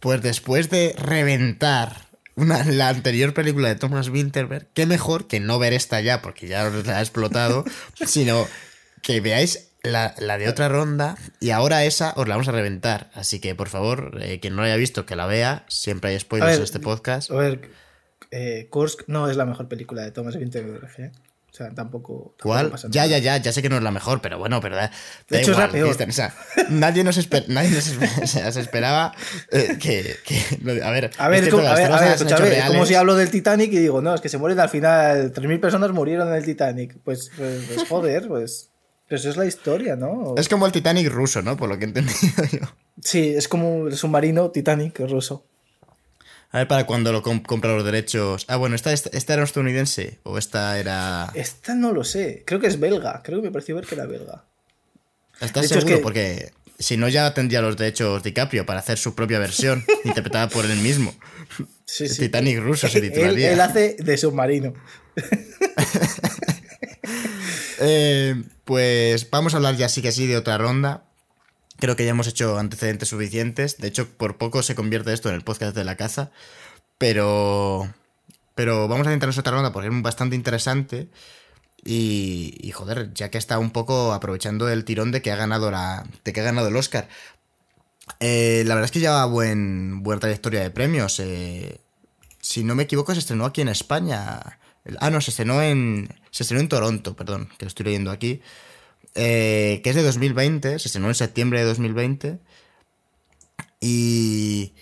Pues después de reventar la anterior película de Thomas Winterberg, qué mejor que no ver esta ya, porque ya la ha explotado, sino que veáis la, de otra ronda y ahora esa os la vamos a reventar. Así que, por favor, eh, quien no la haya visto, que la vea. Siempre hay spoilers en este podcast. A ver, eh, Kursk no es la mejor película de Thomas Winterberg. ¿eh? O sea, tampoco. ¿Cuál? ya, ya, ya, ya sé que no es la mejor, pero bueno, pero da, de hecho, es la peor. O sea, nadie nos, nadie nos se esperaba eh, que, que, A ver, a ver, es, como, a ver, a ver como si hablo del Titanic y digo, no, es que se mueren al final. 3.000 personas murieron en el Titanic. Pues, pues, pues joder, pues. Pues eso es la historia, ¿no? Es como el Titanic ruso, ¿no? Por lo que he entendido yo. Sí, es como el submarino Titanic ruso. A ver para cuando lo compra los derechos. Ah, bueno, ¿esta, esta, era estadounidense o esta era...? Esta no lo sé. Creo que es belga. Creo que me pareció ver que era belga. ¿Estás seguro? Porque si no ya tendría los derechos DiCaprio para hacer su propia versión interpretada por él mismo. Sí, sí. Titanic ruso se titularía. Él, él hace de submarino. eh, pues vamos a hablar ya sí que sí de otra ronda. Creo que ya hemos hecho antecedentes suficientes. De hecho, por poco se convierte esto en el podcast de la caza. Pero. Pero vamos a centrarnos otra ronda porque es bastante interesante. Y, joder, ya que está un poco aprovechando el tirón de que ha ganado la. de que ha ganado el Oscar. Eh, la verdad es que lleva buen, buena trayectoria de premios. Eh, si no me equivoco, se estrenó aquí en España. Ah, no, se estrenó en. Se estrenó en Toronto, perdón, que lo estoy leyendo aquí. Eh, que es de 2020, se estrenó en septiembre de 2020. Y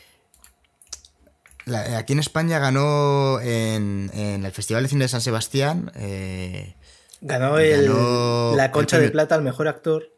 aquí en España ganó en, el Festival de Cine de San Sebastián. Eh, ganó, el, la concha de plata al mejor actor.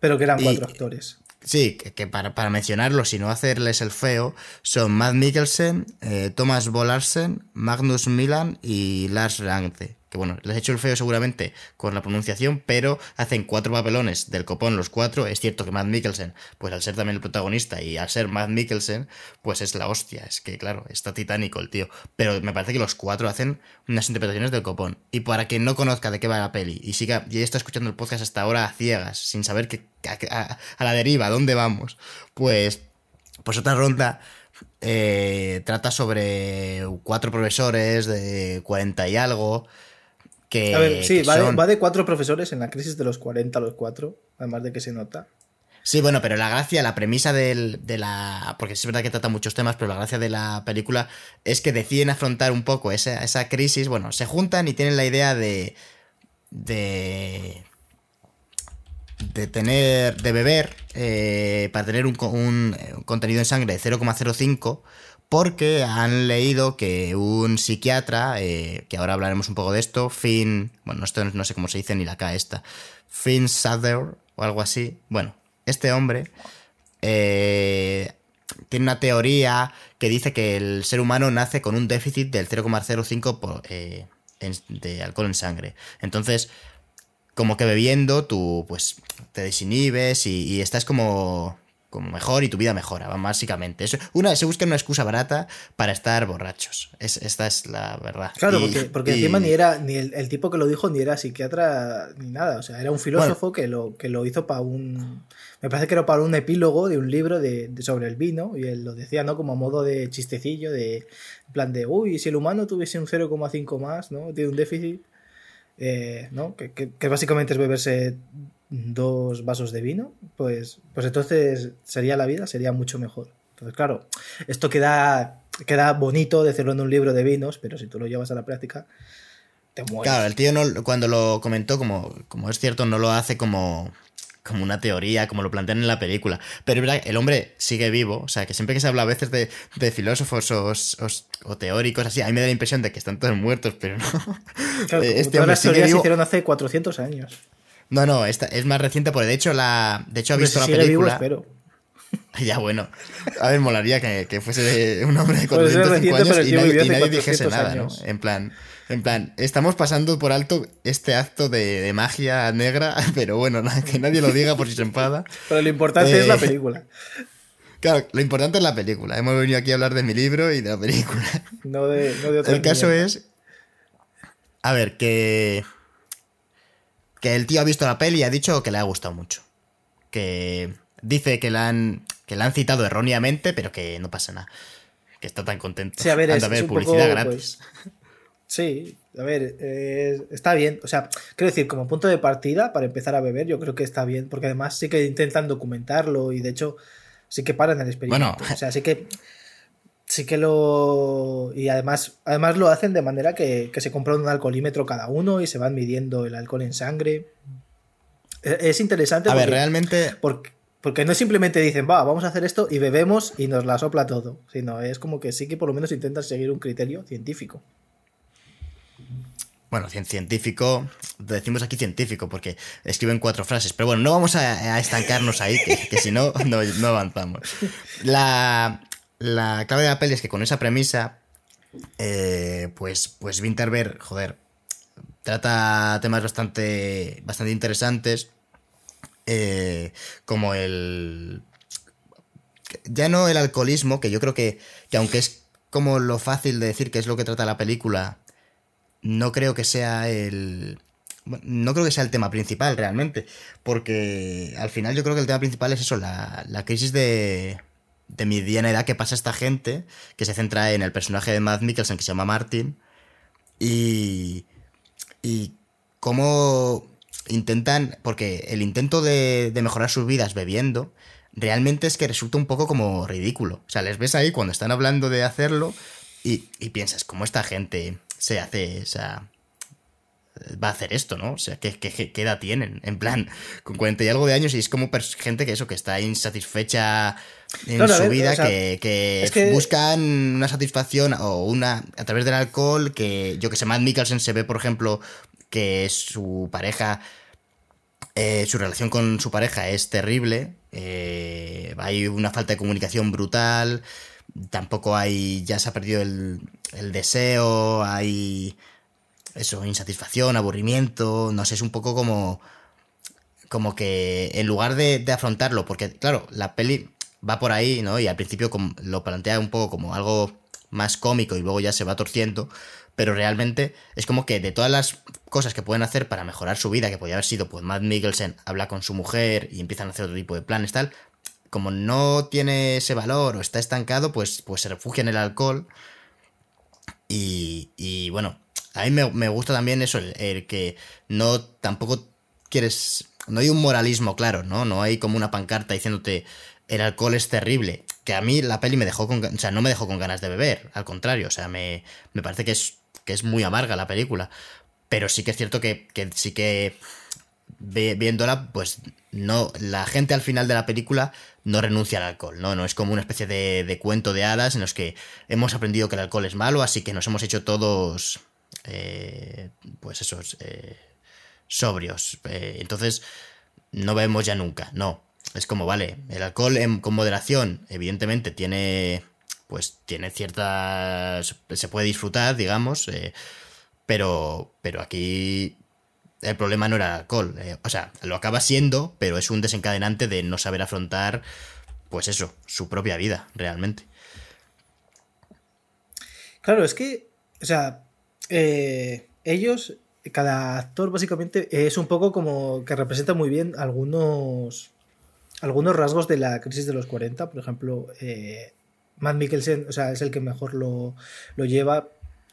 Pero que eran cuatro actores. Sí, que, para, para, mencionarlos y no hacerles el feo, son Matt Mikkelsen, eh, Thomas Bolarsen, Magnus Milan y Lars Rangte bueno, les he hecho el feo seguramente con la pronunciación, pero hacen cuatro papelones del copón los cuatro. Es cierto que Matt Mikkelsen, pues al ser también el protagonista y al ser Matt Mikkelsen, pues es la hostia. Es que, claro, está titánico el tío. Pero me parece que los cuatro hacen unas interpretaciones del copón. Y para quien no conozca de qué va la peli y siga, y está escuchando el podcast hasta ahora a ciegas, sin saber que, a, la deriva, a dónde vamos, pues, pues otra ronda eh, trata sobre cuatro profesores de 40 y algo que, a ver, sí, va, de, cuatro profesores en la crisis de los 40 los cuatro, además de que se nota. Sí, bueno, pero la gracia, la premisa de la. Porque es verdad que trata muchos temas, pero la gracia de la película es que deciden afrontar un poco esa, esa crisis. Bueno, se juntan y tienen la idea de. de. de tener. de beber eh, para tener un, un, contenido en sangre de 0,05 porque han leído que un psiquiatra, eh, que ahora hablaremos un poco de esto, Finn, bueno, esto no sé cómo se dice ni la K esta, Finn Sather o algo así, bueno, este hombre eh, tiene una teoría que dice que el ser humano nace con un déficit del 0,05 eh, de alcohol en sangre. Entonces, como que bebiendo tú pues te desinhibes y estás como como mejor y tu vida mejora, básicamente. Eso, una, se busca una excusa barata para estar borrachos. Es, esta es la verdad. Claro, porque, encima ni era, ni el, tipo que lo dijo ni era psiquiatra ni nada. O sea, era un filósofo que, lo, que lo hizo para un. Me parece que era para un epílogo de un libro de, sobre el vino. Y él lo decía, ¿no? Como a modo de chistecillo, de. En plan de, uy, si el humano tuviese un 0,5 más, ¿no? Tiene un déficit. Eh, ¿no? Que, que, básicamente es beberse dos vasos de vino, pues, pues entonces sería la vida, sería mucho mejor. Entonces, claro, esto queda, queda bonito decirlo en un libro de vinos, pero si tú lo llevas a la práctica, te mueres. Claro, el tío no, cuando lo comentó, como, como es cierto, no lo hace como, como una teoría, como lo plantean en la película. Pero el hombre sigue vivo, o sea, que siempre que se habla a veces de, de filósofos o, o, teóricos así, a mí me da la impresión de que están todos muertos, pero no. Claro, este hombre sigue vivo. se hicieron hace 400 años. No, no, esta es más reciente, porque de hecho la. De hecho ha visto la película. Vivo, ya bueno. A ver, molaría que, fuese un hombre de 405 años y nadie, dijese nada, ¿no? En plan. En plan, estamos pasando por alto este acto de, magia negra, pero bueno, que nadie lo diga por si se enfada. Pero lo importante es la eh, película. Claro, lo importante es la película. Hemos venido aquí a hablar de mi libro y de la película. No de, no de El caso es. A ver, que que el tío ha visto la peli y ha dicho que le ha gustado mucho. Que dice que la han, que la han citado erróneamente, pero que no pasa nada. Que está tan contento. Sí, a ver, es, publicidad gratis. Pues, sí, a ver, está bien. O sea, quiero decir, como punto de partida para empezar a beber, yo creo que está bien, porque además sí que intentan documentarlo y de hecho sí que paran el experimento. Bueno, o sea, sí que sí que lo. Y además, además lo hacen de manera que, se compra un alcoholímetro cada uno y se van midiendo el alcohol en sangre. E, es, interesante. A ver, realmente. Porque, porque no simplemente dicen, va, vamos a hacer esto y bebemos y nos la sopla todo. Sino es como que sí que por lo menos intentan seguir un criterio científico. Bueno, científico, decimos aquí científico porque escriben cuatro frases, pero bueno, no vamos a, estancarnos ahí, que, si no, no, no avanzamos. La, la clave de la peli es que con esa premisa, eh, pues, pues Winterberg, joder, trata temas bastante, bastante interesantes, eh, como el... Ya no el alcoholismo, que yo creo que, que aunque es como lo fácil de decir que es lo que trata la película, no creo que sea el... No creo que sea el tema principal realmente, porque al final yo creo que el tema principal es eso, la, la crisis de, de mediana edad que pasa esta gente, que se centra en el personaje de Matt Mikkelsen que se llama Martin, y, y cómo intentan, porque el intento de, de mejorar sus vidas bebiendo, realmente es que resulta un poco como ridículo. O sea, les ves ahí cuando están hablando de hacerlo y, y piensas, ¿cómo esta gente se hace esa va a hacer esto, ¿no? O sea, ¿qué, qué, edad tienen? En plan, con 40 y algo de años y es como gente que eso, que está insatisfecha en su vida, que, buscan una satisfacción o una a través del alcohol, que yo que sé, Matt Mikkelsen se ve, por ejemplo, que su pareja Eh, su relación con su pareja es terrible. eh, hay una falta de comunicación brutal. Tampoco hay. Ya se ha perdido el, el deseo. Hay. Eso, insatisfacción, aburrimiento. No sé, es un poco como. Como que en lugar de, de afrontarlo, porque claro, la peli va por ahí, ¿no? Y al principio lo plantea un poco como algo más cómico y luego ya se va torciendo, pero realmente es como que de todas las cosas que pueden hacer para mejorar su vida, que podría haber sido, pues Matt Mikkelsen habla con su mujer y empiezan a hacer otro tipo de planes, tal, como no tiene ese valor o está estancado, pues, pues se refugia en el alcohol. Y, y bueno, a mí me, gusta también eso, el que no tampoco quieres. No hay un moralismo claro, ¿no? No hay como una pancarta diciéndote el alcohol es terrible. Que a mí la peli me dejó con. O sea, no me dejó con ganas de beber. Al contrario, o sea, me, me parece que es, que es muy amarga la película. Pero sí que es cierto que, que sí que. viéndola, pues no. La gente al final de la película no renuncia al alcohol, ¿no? No es como una especie de, de cuento de hadas en los que hemos aprendido que el alcohol es malo, así que nos hemos hecho todos. eh, pues esos. eh, sobrios. Eh, entonces, no bebemos ya nunca, no. Es como, vale, el alcohol con moderación, evidentemente, tiene. Pues tiene ciertas. Se puede disfrutar, digamos. eh, pero. Pero aquí. El problema no era el alcohol. eh, o sea, lo acaba siendo, pero es un desencadenante de no saber afrontar. Pues eso, su propia vida, realmente. Claro, es que, o sea, eh, ellos, cada actor básicamente es un poco como que representa muy bien algunos, algunos rasgos de la crisis de los 40. Por ejemplo, eh, Matt Mikkelsen, o sea, es el que mejor lo, lo lleva,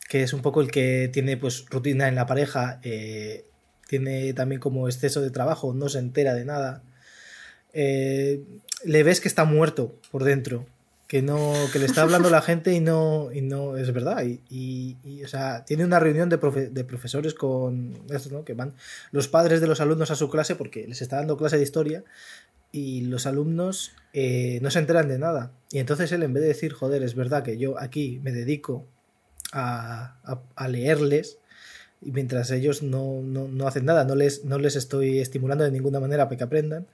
que es un poco el que tiene pues rutina en la pareja, eh, tiene también como exceso de trabajo, no se entera de nada. Eh, le ves que está muerto por dentro, que no que le está hablando la gente y no y no es verdad y, y- y, o sea tiene una reunión de, profe- de profesores con estos no que van los padres de los alumnos a su clase porque les está dando clase de historia y los alumnos eh, no se enteran de nada y entonces él en vez de decir joder es verdad que yo aquí me dedico a, a- leerles y mientras ellos no, no- no hacen nada no les no les estoy estimulando de ninguna manera para que aprendan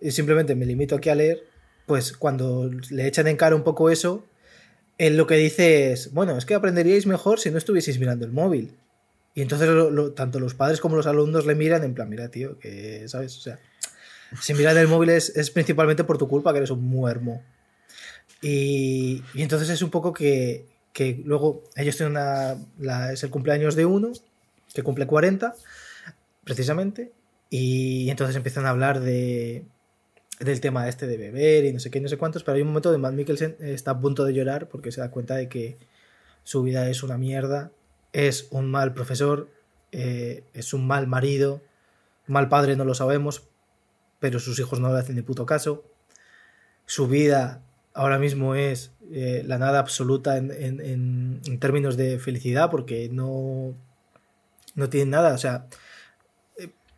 y simplemente me limito aquí a leer pues cuando le echan en cara un poco eso, él lo que dice es, bueno, es que aprenderíais mejor si no estuvieseis mirando el móvil. Y entonces tanto los padres como los alumnos le miran en plan, mira, tío, que, ¿sabes? O sea, si miras el móvil es, es principalmente por tu culpa que eres un muermo. Y, y entonces es un poco que, que luego ellos tienen una... es el cumpleaños de uno, que cumple 40, precisamente, y entonces empiezan a hablar de, del tema este de beber y no sé qué, no sé cuántos, pero hay un momento donde Matt Mikkelsen está a punto de llorar porque se da cuenta de que su vida es una mierda, es un mal profesor, eh, es un mal marido, mal padre no lo sabemos, pero sus hijos no le hacen ni puto caso. Su vida ahora mismo es eh, la nada absoluta en, en- en- en términos de felicidad porque no, no tiene nada, o sea,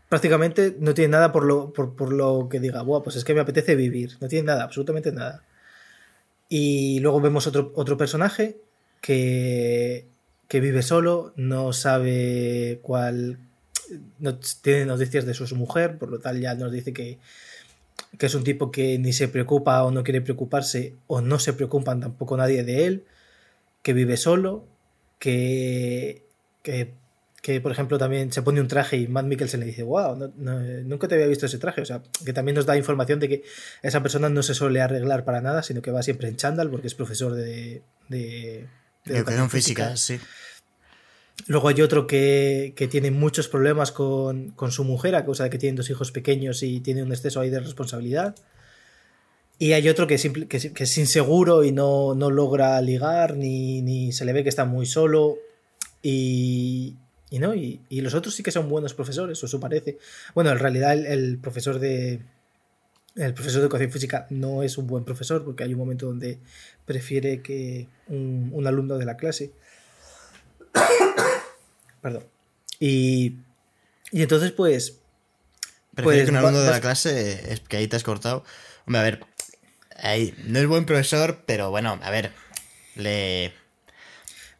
prácticamente no tiene nada por lo, por, por lo que diga, Buah, pues es que me apetece vivir. No tiene nada, absolutamente nada. Y luego vemos otro, otro personaje que, que vive solo, no sabe cuál. No tiene noticias de su, mujer, por lo tal ya nos dice que, que es un tipo que ni se preocupa o no quiere preocuparse, o no se preocupan tampoco nadie de él, que vive solo, que, que que por ejemplo también se pone un traje y Matt Mikkelsen le dice, wow, no- no, nunca te había visto ese traje. O sea, que también nos da información de que esa persona no se suele arreglar para nada, sino que va siempre en chándal porque es profesor de... de, de Educación física, sí. Luego hay otro que, que tiene muchos problemas con, con su mujer a causa de que tiene dos hijos pequeños y tiene un exceso ahí de responsabilidad. Y hay otro que, simple- que, es- que es inseguro y no, no logra ligar, ni, ni se le ve que está muy solo. Y, y no, y, y los otros sí que son buenos profesores, o eso parece. Bueno, en realidad el, profesor de. El profesor de educación física no es un buen profesor porque hay un momento donde prefiere que un alumno de la clase. Perdón. Y, y entonces, pues. Prefiero Pues que un alumno de la clase, es que ahí te has cortado. Hombre, a ver, ahí, no es buen profesor, pero bueno, a ver, le...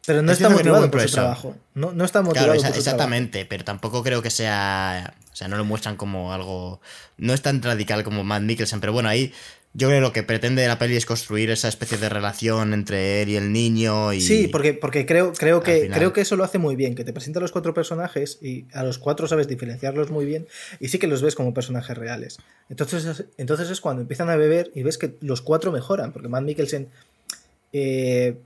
Pero no Es está que no es motivado por su profesor. trabajo. No, no está motivado Claro, por esa- su exactamente, pero tampoco creo que sea. O sea, no lo muestran como algo. No es tan radical como Matt Mikkelsen, pero bueno, ahí yo creo que lo que pretende la peli es construir esa especie de relación entre él y el niño. Y... Sí, porque, porque creo, creo, que, final- creo que eso lo hace muy bien, que te presenta a los cuatro personajes y a los cuatro sabes diferenciarlos muy bien y sí que los ves como personajes reales. Entonces, es- entonces es cuando empiezan a beber y ves que los cuatro mejoran, porque Matt Mikkelsen eh,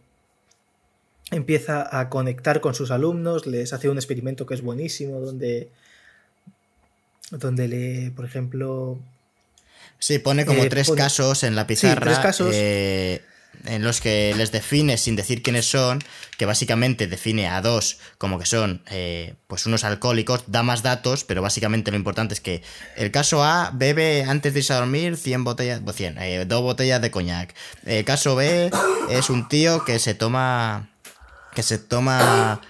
empieza a conectar con sus alumnos, les hace un experimento que es buenísimo, donde, donde le, por ejemplo, Sí, pone como Eh, tres pone- casos en la Sí, pizarra. tres casos. eh, en los que les define sin decir quiénes son, que básicamente define a dos como que son eh, pues unos alcohólicos, da más datos, pero básicamente lo importante es que el caso A bebe antes de irse a dormir 100 botellas, bueno, 100, eh, dos botellas de coñac. El caso B es un tío que se toma que se toma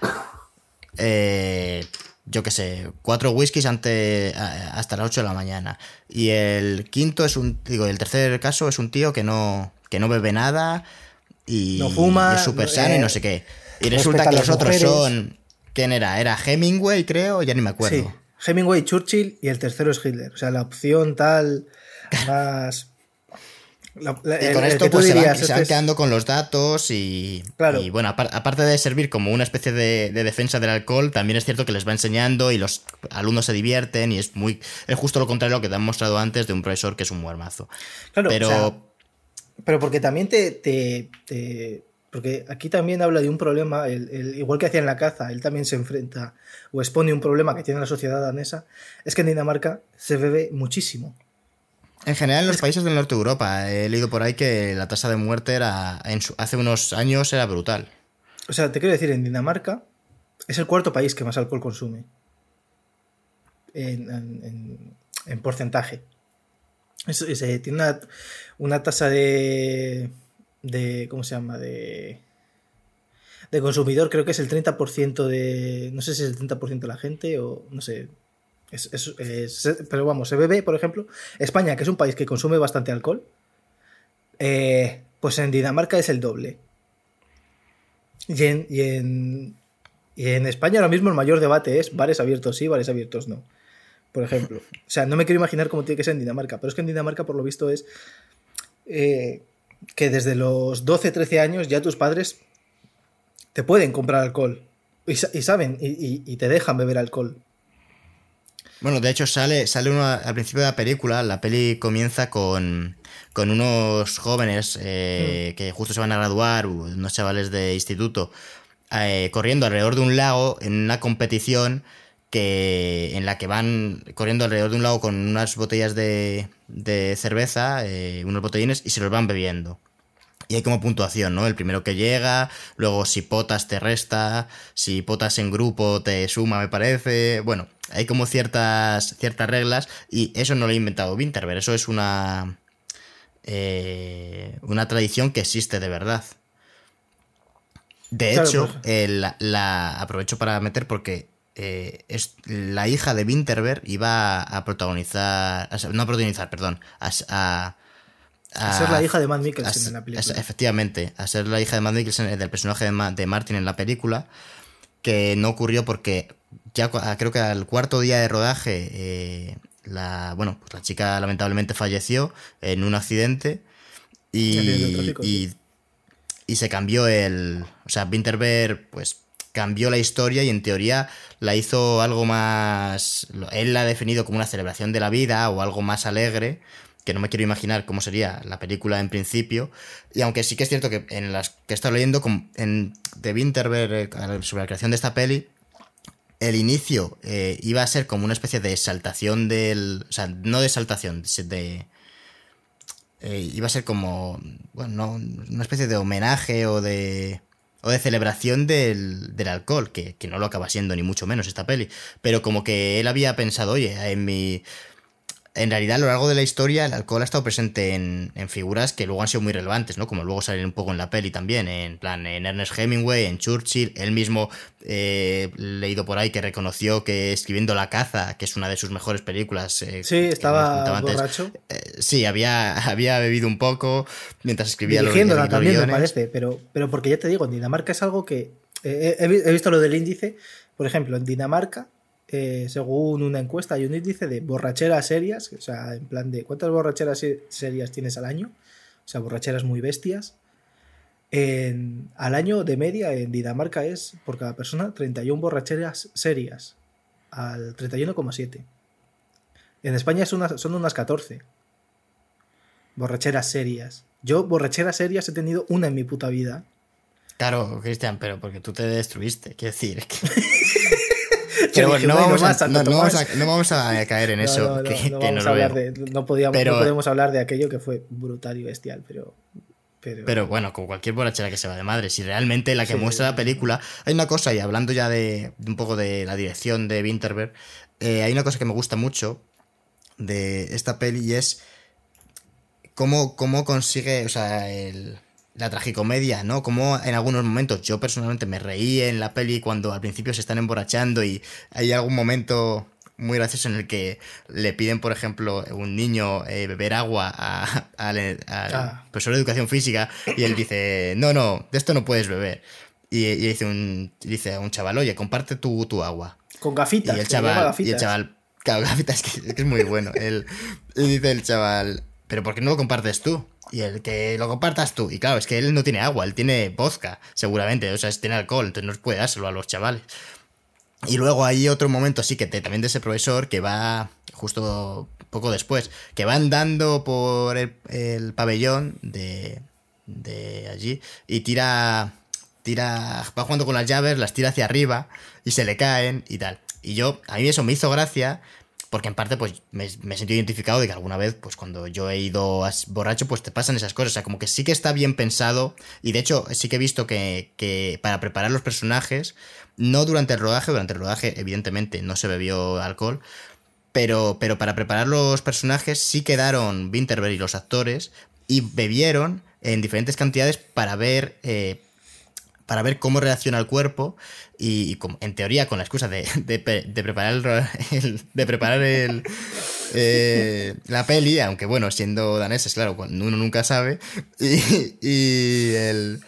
eh, yo qué sé, cuatro whiskies antes, hasta las 8 de la mañana. Y el quinto es un, digo, el tercer caso es un tío que no, que no bebe nada y, No fuma, es súper no- sano y eh, no sé qué. Y resulta que los otros son, ¿quién era? Era Hemingway, creo, ya ni me acuerdo. Sí, Hemingway, Churchill y el tercero es Hitler. O sea, la opción tal más... la- la- Y con el esto pues se van, se este van quedando con los datos y, Claro. y bueno, apar- aparte de servir como una especie de, de defensa del alcohol, también es cierto que les va enseñando y los alumnos se divierten y es muy es justo lo contrario a lo que te han mostrado antes de un profesor que es un muermazo. Claro, Pero o sea, pero porque también te, te- te- Porque aquí también habla de un problema, el- el- igual que hacía en la caza, él también se enfrenta o expone un problema que tiene la sociedad danesa, es que en Dinamarca se bebe muchísimo. En general en los países del norte de Europa he leído por ahí que la tasa de muerte era en su- hace unos años era brutal. O sea, te quiero decir, en Dinamarca es el cuarto país que más alcohol consume. En, en- en- en porcentaje. Es- es, eh, tiene una, una tasa de, de. ¿Cómo se llama? De. De consumidor, creo que es el 30% de. No sé si es el 30% de la gente o. No sé. Es- es- es- pero vamos, se bebe, por ejemplo. España, que es un país que consume bastante alcohol. eh, pues en Dinamarca es el doble. Y en, y, en, y en España ahora mismo el mayor debate es bares abiertos sí, bares abiertos no. Por ejemplo. O sea, no me quiero imaginar cómo tiene que ser en Dinamarca, pero es que en Dinamarca por lo visto es eh, que desde los 12, 13 años ya tus padres te pueden comprar alcohol. Y, sa- y saben, y te dejan beber alcohol. Bueno, de hecho sale, sale uno al principio de la película, la peli comienza con, con unos jóvenes eh, que justo se van a graduar, unos chavales de instituto, eh, corriendo alrededor de un lago en una competición que en la que van corriendo alrededor de un lago con unas botellas de, de cerveza, eh, unos botellines, y se los van bebiendo. Y hay como puntuación, ¿no? El primero que llega, luego si potas te resta, si potas en grupo te suma, me parece. Bueno, hay como ciertas, ciertas reglas y eso no lo ha inventado Winterberg, eso es una, eh, una tradición que existe de verdad. De Claro, hecho, pues. eh, la, la- aprovecho para meter porque eh, es, la hija de Winterberg iba a protagonizar, no a protagonizar, perdón, a, a- A ser la hija de Matt Mikkelsen en la película. efectivamente, a ser la hija de Matt Mikkelsen, eh, del personaje de, Ma- de Martin en la película, que no ocurrió porque ya ah, creo que al cuarto día de rodaje, eh, la, bueno, pues la chica lamentablemente falleció en un accidente y, tráfico, y, y se cambió el... O sea, Winterberg pues cambió la historia y en teoría la hizo algo más... Él la ha definido como una celebración de la vida o algo más alegre, que no me quiero imaginar cómo sería la película en principio. Y aunque sí que es cierto que en las que he estado leyendo en, de Winterberg eh, sobre la creación de esta peli, el inicio eh, iba a ser como una especie de exaltación del... O sea, no de exaltación, de... eh, iba a ser como, bueno, no, una especie de homenaje o de... O de celebración del, del alcohol, que, que no lo acaba siendo ni mucho menos esta peli. Pero como que él había pensado, oye, en mi... En realidad, a lo largo de la historia, el alcohol ha estado presente en, en figuras que luego han sido muy relevantes, ¿no? Como luego salen un poco en la peli también, en plan, en Ernest Hemingway, en Churchill, él mismo, eh, leído por ahí, que reconoció que escribiendo La caza, que es una de sus mejores películas. eh, Sí, estaba borracho. eh, sí, había, había bebido un poco mientras escribía los- Dirigiéndola los también, me guiones. parece, pero, pero porque ya te digo, en Dinamarca es algo que he, visto lo del índice. Por ejemplo, en Dinamarca, eh, según una encuesta, hay un índice de borracheras serias, o sea, en plan de cuántas borracheras serias tienes al año, o sea, borracheras muy bestias. En, al año de media en Dinamarca es por cada persona 31 borracheras serias, al 31,7. En España son son unas 14. Borracheras serias. Yo, borracheras serias, he tenido una en mi puta vida. Claro, Cristian, pero porque tú te destruiste, quiero decir. pero bueno, no, vamos a, no, vamos a, caer en eso. No, podemos hablar de aquello que fue brutal y bestial, pero. Pero, bueno, como cualquier borrachera que se va de madre, si realmente la que muestra la película. Hay una cosa, y hablando ya de, un poco de la dirección de Winterberg, eh, hay una cosa que me gusta mucho de esta peli y es cómo, cómo consigue, o sea, el, la tragicomedia, ¿no? Como en algunos momentos yo personalmente me reí en la peli cuando al principio se están emborrachando y hay algún momento muy gracioso en el que le piden, por ejemplo, un niño eh, beber agua al ah. profesor de educación física y él dice, no, no, de esto no puedes beber. Y, dice, un, dice a un chaval, oye, comparte tu, tu agua. Con gafitas. Y el chaval, y el chaval claro, gafitas, es que, es muy bueno. y dice el chaval, pero ¿por qué no lo compartes tú? Y el que lo compartas tú. Y claro, es que él no tiene agua, él tiene vodka, seguramente. O sea, tiene alcohol, entonces no puede dárselo a los chavales. Y luego hay otro momento, sí, que también de ese profesor que va justo poco después, que va andando por el, pabellón de, de allí y tira, tira, va jugando con las llaves, las tira hacia arriba y se le caen y tal. Y yo, a mí eso me hizo gracia porque en parte pues me, he sentido identificado de que alguna vez pues cuando yo he ido borracho pues te pasan esas cosas, o sea, como que sí que está bien pensado. Y de hecho sí que he visto que, que para preparar los personajes, no durante el rodaje, durante el rodaje evidentemente no se bebió alcohol, pero, pero para preparar los personajes sí quedaron Winterberg y los actores y bebieron en diferentes cantidades para ver... Eh, para ver cómo reacciona el cuerpo y, en teoría con la excusa de, preparar el, de preparar el, eh, la peli, aunque bueno, siendo daneses, claro, uno nunca sabe, y, el,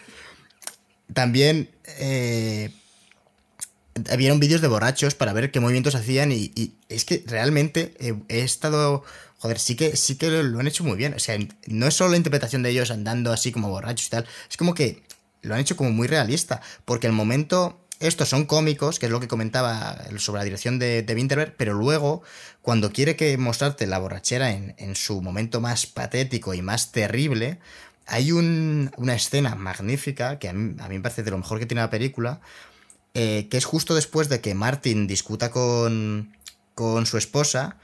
también eh, vieron vídeos de borrachos para ver qué movimientos hacían y, es que realmente he estado joder, sí que, sí que lo, han hecho muy bien. O sea, no es solo la interpretación de ellos andando así como borrachos y tal, es como que lo han hecho como muy realista, porque el momento estos son cómicos, que es lo que comentaba sobre la dirección de, de Winterberg, pero luego, cuando quiere que mostrarte la borrachera en, su momento más patético y más terrible, hay una escena magnífica, que a mí, me parece de lo mejor que tiene la película, eh, que es justo después de que Martin discuta con, con su esposa,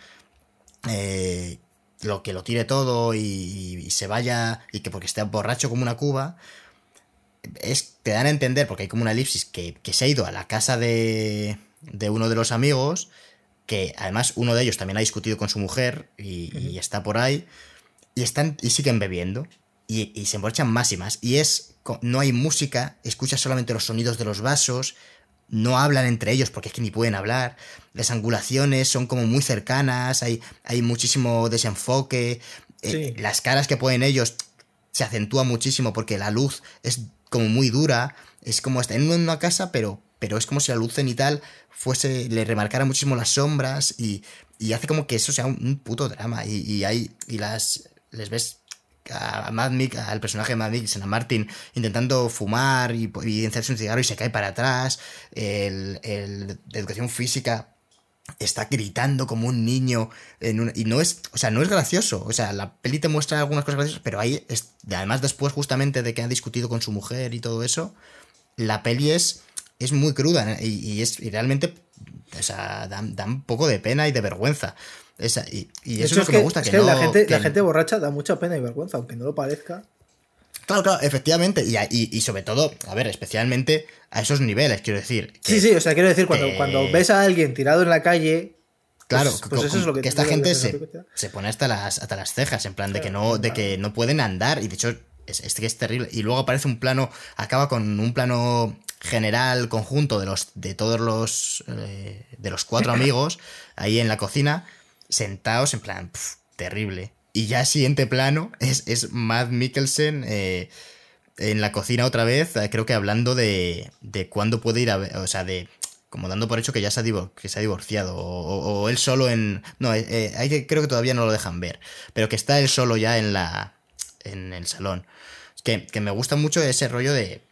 eh, lo que lo tire todo y, y, se vaya, y que porque esté borracho como una cuba, es, te dan a entender, porque hay como una elipsis, que, se ha ido a la casa de, de uno de los amigos, que además uno de ellos también ha discutido con su mujer y, está por ahí, y, están, y siguen bebiendo, y, se emborrachan más y más, y es, no hay música, escuchas solamente los sonidos de los vasos, no hablan entre ellos porque es que ni pueden hablar, las angulaciones son como muy cercanas, hay, hay muchísimo desenfoque, eh, las caras que ponen ellos se acentúa muchísimo porque la luz es como muy dura, es como está en una casa, pero, pero es como si la luz cenital fuese, le remarcara muchísimo las sombras y, y hace como que eso sea un, puto drama. Y, y, hay, y las, les ves a Mad al personaje de Mad Mix, a Martin, intentando fumar y, y un cigarro y se cae para atrás, el, el de educación física está gritando como un niño en y no es, o sea, no es gracioso, o sea, la peli te muestra algunas cosas graciosas, pero ahí, es, además después justamente de que ha discutido con su mujer y todo eso, la peli es, es muy cruda y, es realmente, o sea, da, un poco de pena y de vergüenza. Esa, y, eso es lo que, me gusta. Que, la, gente, la gente borracha da mucha pena y vergüenza, aunque no lo parezca. Claro, claro, efectivamente. Y, y, sobre todo, a ver, especialmente a esos niveles, quiero decir. sí, sí, o sea, quiero decir, cuando, cuando ves a alguien tirado en la calle. Claro, pues, pues eso es lo que, esta gente se, se, pone hasta las, hasta las cejas, en plan de que no, de que no pueden andar. Y de hecho, es, es, es terrible. Y luego aparece un plano, acaba con un plano general, conjunto de los, de todos los, eh, de los cuatro amigos ahí en la cocina, sentados en plan, terrible. Y ya siguiente plano es, es Matt Mikkelsen eh, en la cocina otra vez, eh, creo que hablando de, de cuándo puede ir a ver, o sea, de como dando por hecho que ya se ha, divorciado, o, él solo en... No, eh, hay creo que todavía no lo dejan ver, pero que está él solo ya en la... en el salón. Que, que me gusta mucho ese rollo de,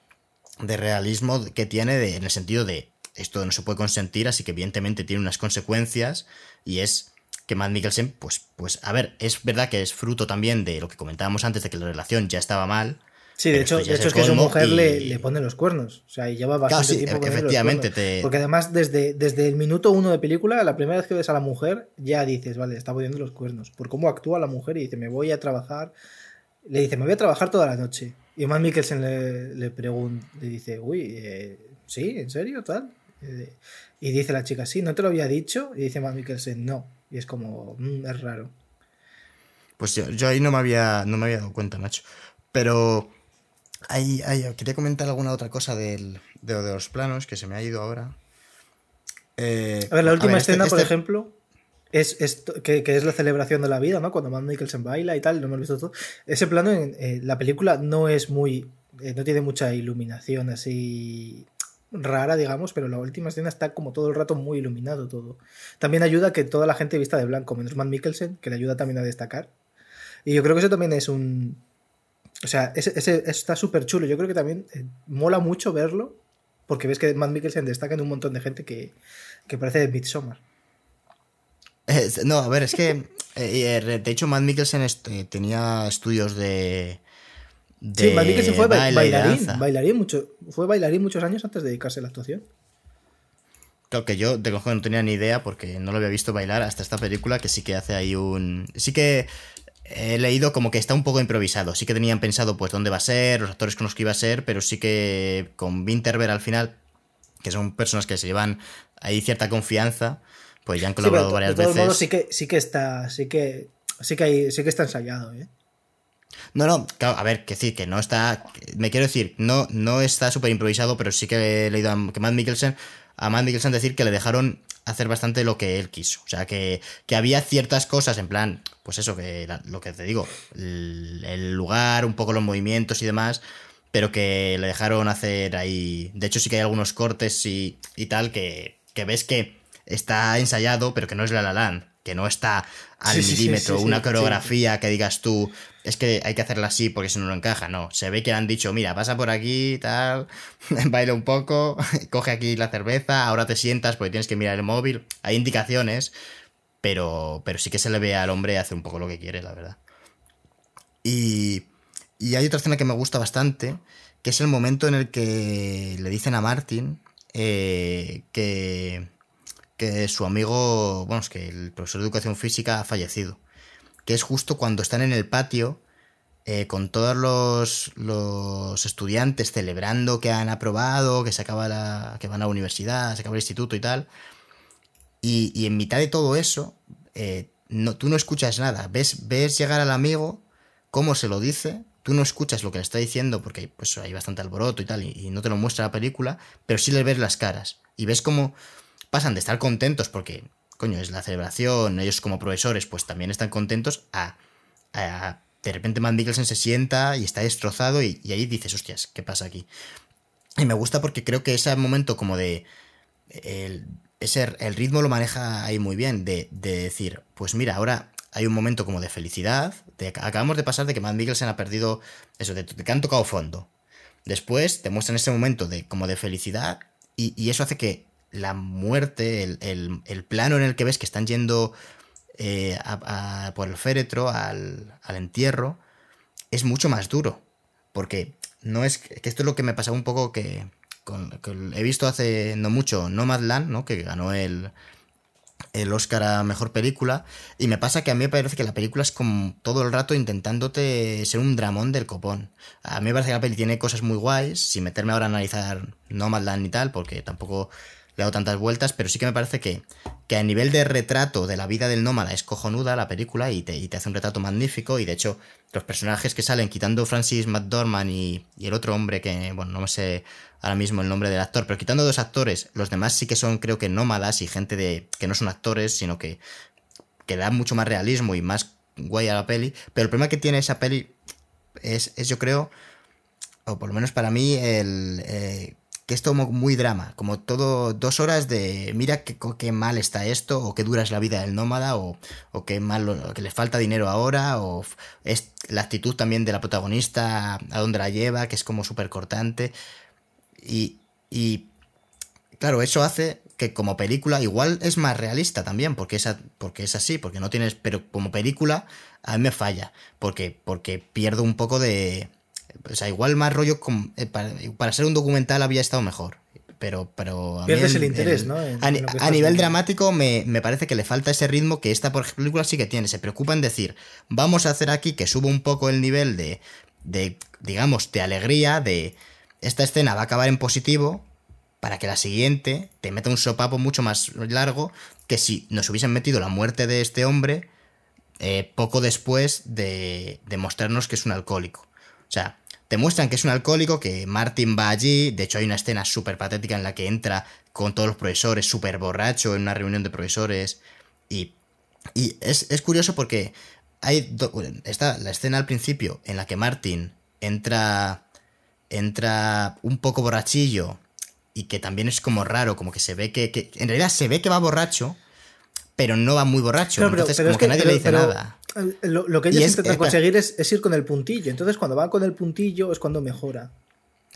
de realismo que tiene en el sentido de esto no se puede consentir, así que evidentemente tiene unas consecuencias y es que Matt Mikkelsen, pues, pues, a ver, es verdad que es fruto también de lo que comentábamos antes de que la relación ya estaba mal, Sí, de hecho, de hecho es que su mujer le, le, pone los cuernos. O sea, y lleva bastante tiempo efectivamente, Porque además, desde, desde el minuto uno de película, la primera vez que ves a la mujer, ya dices, vale, está poniendo los cuernos. Por cómo actúa la mujer y dice, me voy a trabajar. Le dice, me voy a trabajar toda la noche. Y Matt Mikkelsen le, le pregunta, le dice, uy, eh, ¿sí? ¿En serio? Tal. Eh, y dice la chica, sí, ¿no te lo había dicho? Y dice Matt Mikkelsen, no. Y es como, mm, es raro. Pues yo, yo ahí no me había, no me había dado cuenta, Nacho. Pero quería comentar alguna otra cosa del, de, los planos que se me ha ido ahora. Eh, a ver, la última este, escena, por este ejemplo, es, que, es la celebración de la vida, ¿no? Cuando Matt Mikkelsen baila y tal, no hemos visto todo. Ese plano en eh, la película no es muy. Eh, no tiene mucha iluminación así rara, digamos, pero la última escena está como todo el rato muy iluminado todo. También ayuda que toda la gente vista de blanco, menos Matt Mikkelsen, que le ayuda también a destacar. Y yo creo que eso también es un, o sea, ese, está súper chulo. Yo creo que también eh, mola mucho verlo, porque ves que Matt Mikkelsen destaca en un montón de gente que, que parece de Midsommar. no, a ver, es que. Eh, de hecho, Matt Mikkelsen este, tenía estudios de. Sí, Matt Mikkelsen fue bailarín. bailarín mucho, fue bailarín muchos años antes de dedicarse a la actuación. Claro que yo de cojo no tenía ni idea porque no lo había visto bailar hasta esta película que sí que hace ahí un... Sí que he leído como que está un poco improvisado. Sí que tenían pensado pues dónde va a ser, los actores con los que iba a ser, pero sí que con Winterberg al final, que son personas que se llevan ahí cierta confianza, pues ya han colaborado varias veces. De todos modos sí que, sí que está, sí que, sí que, hay, sí que está ensayado, ¿eh? No, no, claro, a ver, que decir, que no está. Me quiero decir, no, no está súper improvisado, pero sí que he leído a, que Matt Mikkelsen, a Matt Mikkelsen decir que le dejaron hacer bastante lo que él quiso. O sea, que, había ciertas cosas, en plan, pues eso, que lo que te digo, el, lugar, un poco los movimientos y demás, pero que le dejaron hacer ahí. De hecho, sí que hay algunos cortes y, y tal que, que ves que está ensayado, pero que no es La La Land, que no está al milímetro, una coreografía que digas tú, es que hay que hacerla así porque si no, no encaja. No, se ve que le han dicho, mira, pasa por aquí, tal, baila un poco, coge aquí la cerveza, ahora te sientas porque tienes que mirar el móvil. Hay indicaciones, pero, pero sí que se le ve al hombre hacer un poco lo que quiere, la verdad. Y, y hay otra escena que me gusta bastante, que es el momento en el que le dicen a Martin eh, que, que su amigo, bueno, es que el profesor de educación física ha fallecido que es justo cuando están en el patio eh, con todos los, los, estudiantes celebrando que han aprobado, que se acaba la, que van a la universidad, se acaba el instituto y tal. Y, en mitad de todo eso, eh, no, tú no escuchas nada. Ves, ves llegar al amigo, cómo se lo dice, tú no escuchas lo que le está diciendo porque pues, hay bastante alboroto y tal, y, y no te lo muestra la película, pero sí le ves las caras. Y ves cómo pasan de estar contentos porque coño, es la celebración, ellos como profesores pues también están contentos a, de repente Matt Mikkelsen se sienta y está destrozado y, ahí dices, hostias, ¿qué pasa aquí? Y me gusta porque creo que ese momento como de... El, ese, el ritmo lo maneja ahí muy bien, de, decir, pues mira, ahora hay un momento como de felicidad, de, acabamos de pasar de que Matt Mikkelsen ha perdido eso, de, que han tocado fondo. Después te muestran ese momento de como de felicidad y eso hace que la muerte, el, plano en el que ves que están yendo eh, por el féretro al, entierro, es mucho más duro. Porque no es. que esto es lo que me pasaba un poco que. he visto hace no mucho Nomadland, ¿no? Que ganó el, el Oscar a mejor película. Y me pasa que a mí me parece que la película es como todo el rato intentándote ser un dramón del copón. A mí me parece que la peli tiene cosas muy guays, sin meterme ahora a analizar Nomadland y tal, porque tampoco le he dado tantas vueltas, pero sí que me parece que, que a nivel de retrato de la vida del nómada es cojonuda la película y te, te hace un retrato magnífico y de hecho los personajes que salen, quitando Francis McDormand y, y, el otro hombre que, bueno, no me sé ahora mismo el nombre del actor, pero quitando dos actores, los demás sí que son creo que nómadas y gente de que no son actores, sino que, que da mucho más realismo y más guay a la peli, pero el problema que tiene esa peli es, es yo creo o por lo menos para mí, el, eh, que es todo muy drama, como todo dos horas de mira qué, mal está esto, o qué dura es la vida del nómada, o, o qué mal, que le falta dinero ahora, o es la actitud también de la protagonista, a dónde la lleva, que es como súper cortante. Y, y claro, eso hace que como película igual es más realista también, porque es, porque es así, porque no tienes, pero como película a mí me falla, porque, porque pierdo un poco de, o sea, igual más rollo eh, para, ser un documental había estado mejor. Pero, pero a Pierdes el, interés, ¿no? a, nivel dramático me, parece que le falta ese ritmo que esta película sí que tiene. Se preocupa en decir, vamos a hacer aquí que suba un poco el nivel de, de, digamos, de alegría, de esta escena va a acabar en positivo, para que la siguiente te meta un sopapo mucho más largo que si nos hubiesen metido la muerte de este hombre eh, poco después de, de mostrarnos que es un alcohólico. O sea, te muestran que es un alcohólico, que Martin va allí, de hecho hay una escena súper patética en la que entra con todos los profesores, súper borracho, en una reunión de profesores, y, y es, curioso porque hay está la escena al principio en la que Martin entra, entra un poco borrachillo, y que también es como raro, como que se ve que en realidad se ve que va borracho, pero no va muy borracho. entonces, como que, nadie le dice nada. Lo, que ellos intentan conseguir es, ir con el puntillo. Entonces, cuando van con el puntillo es cuando mejora.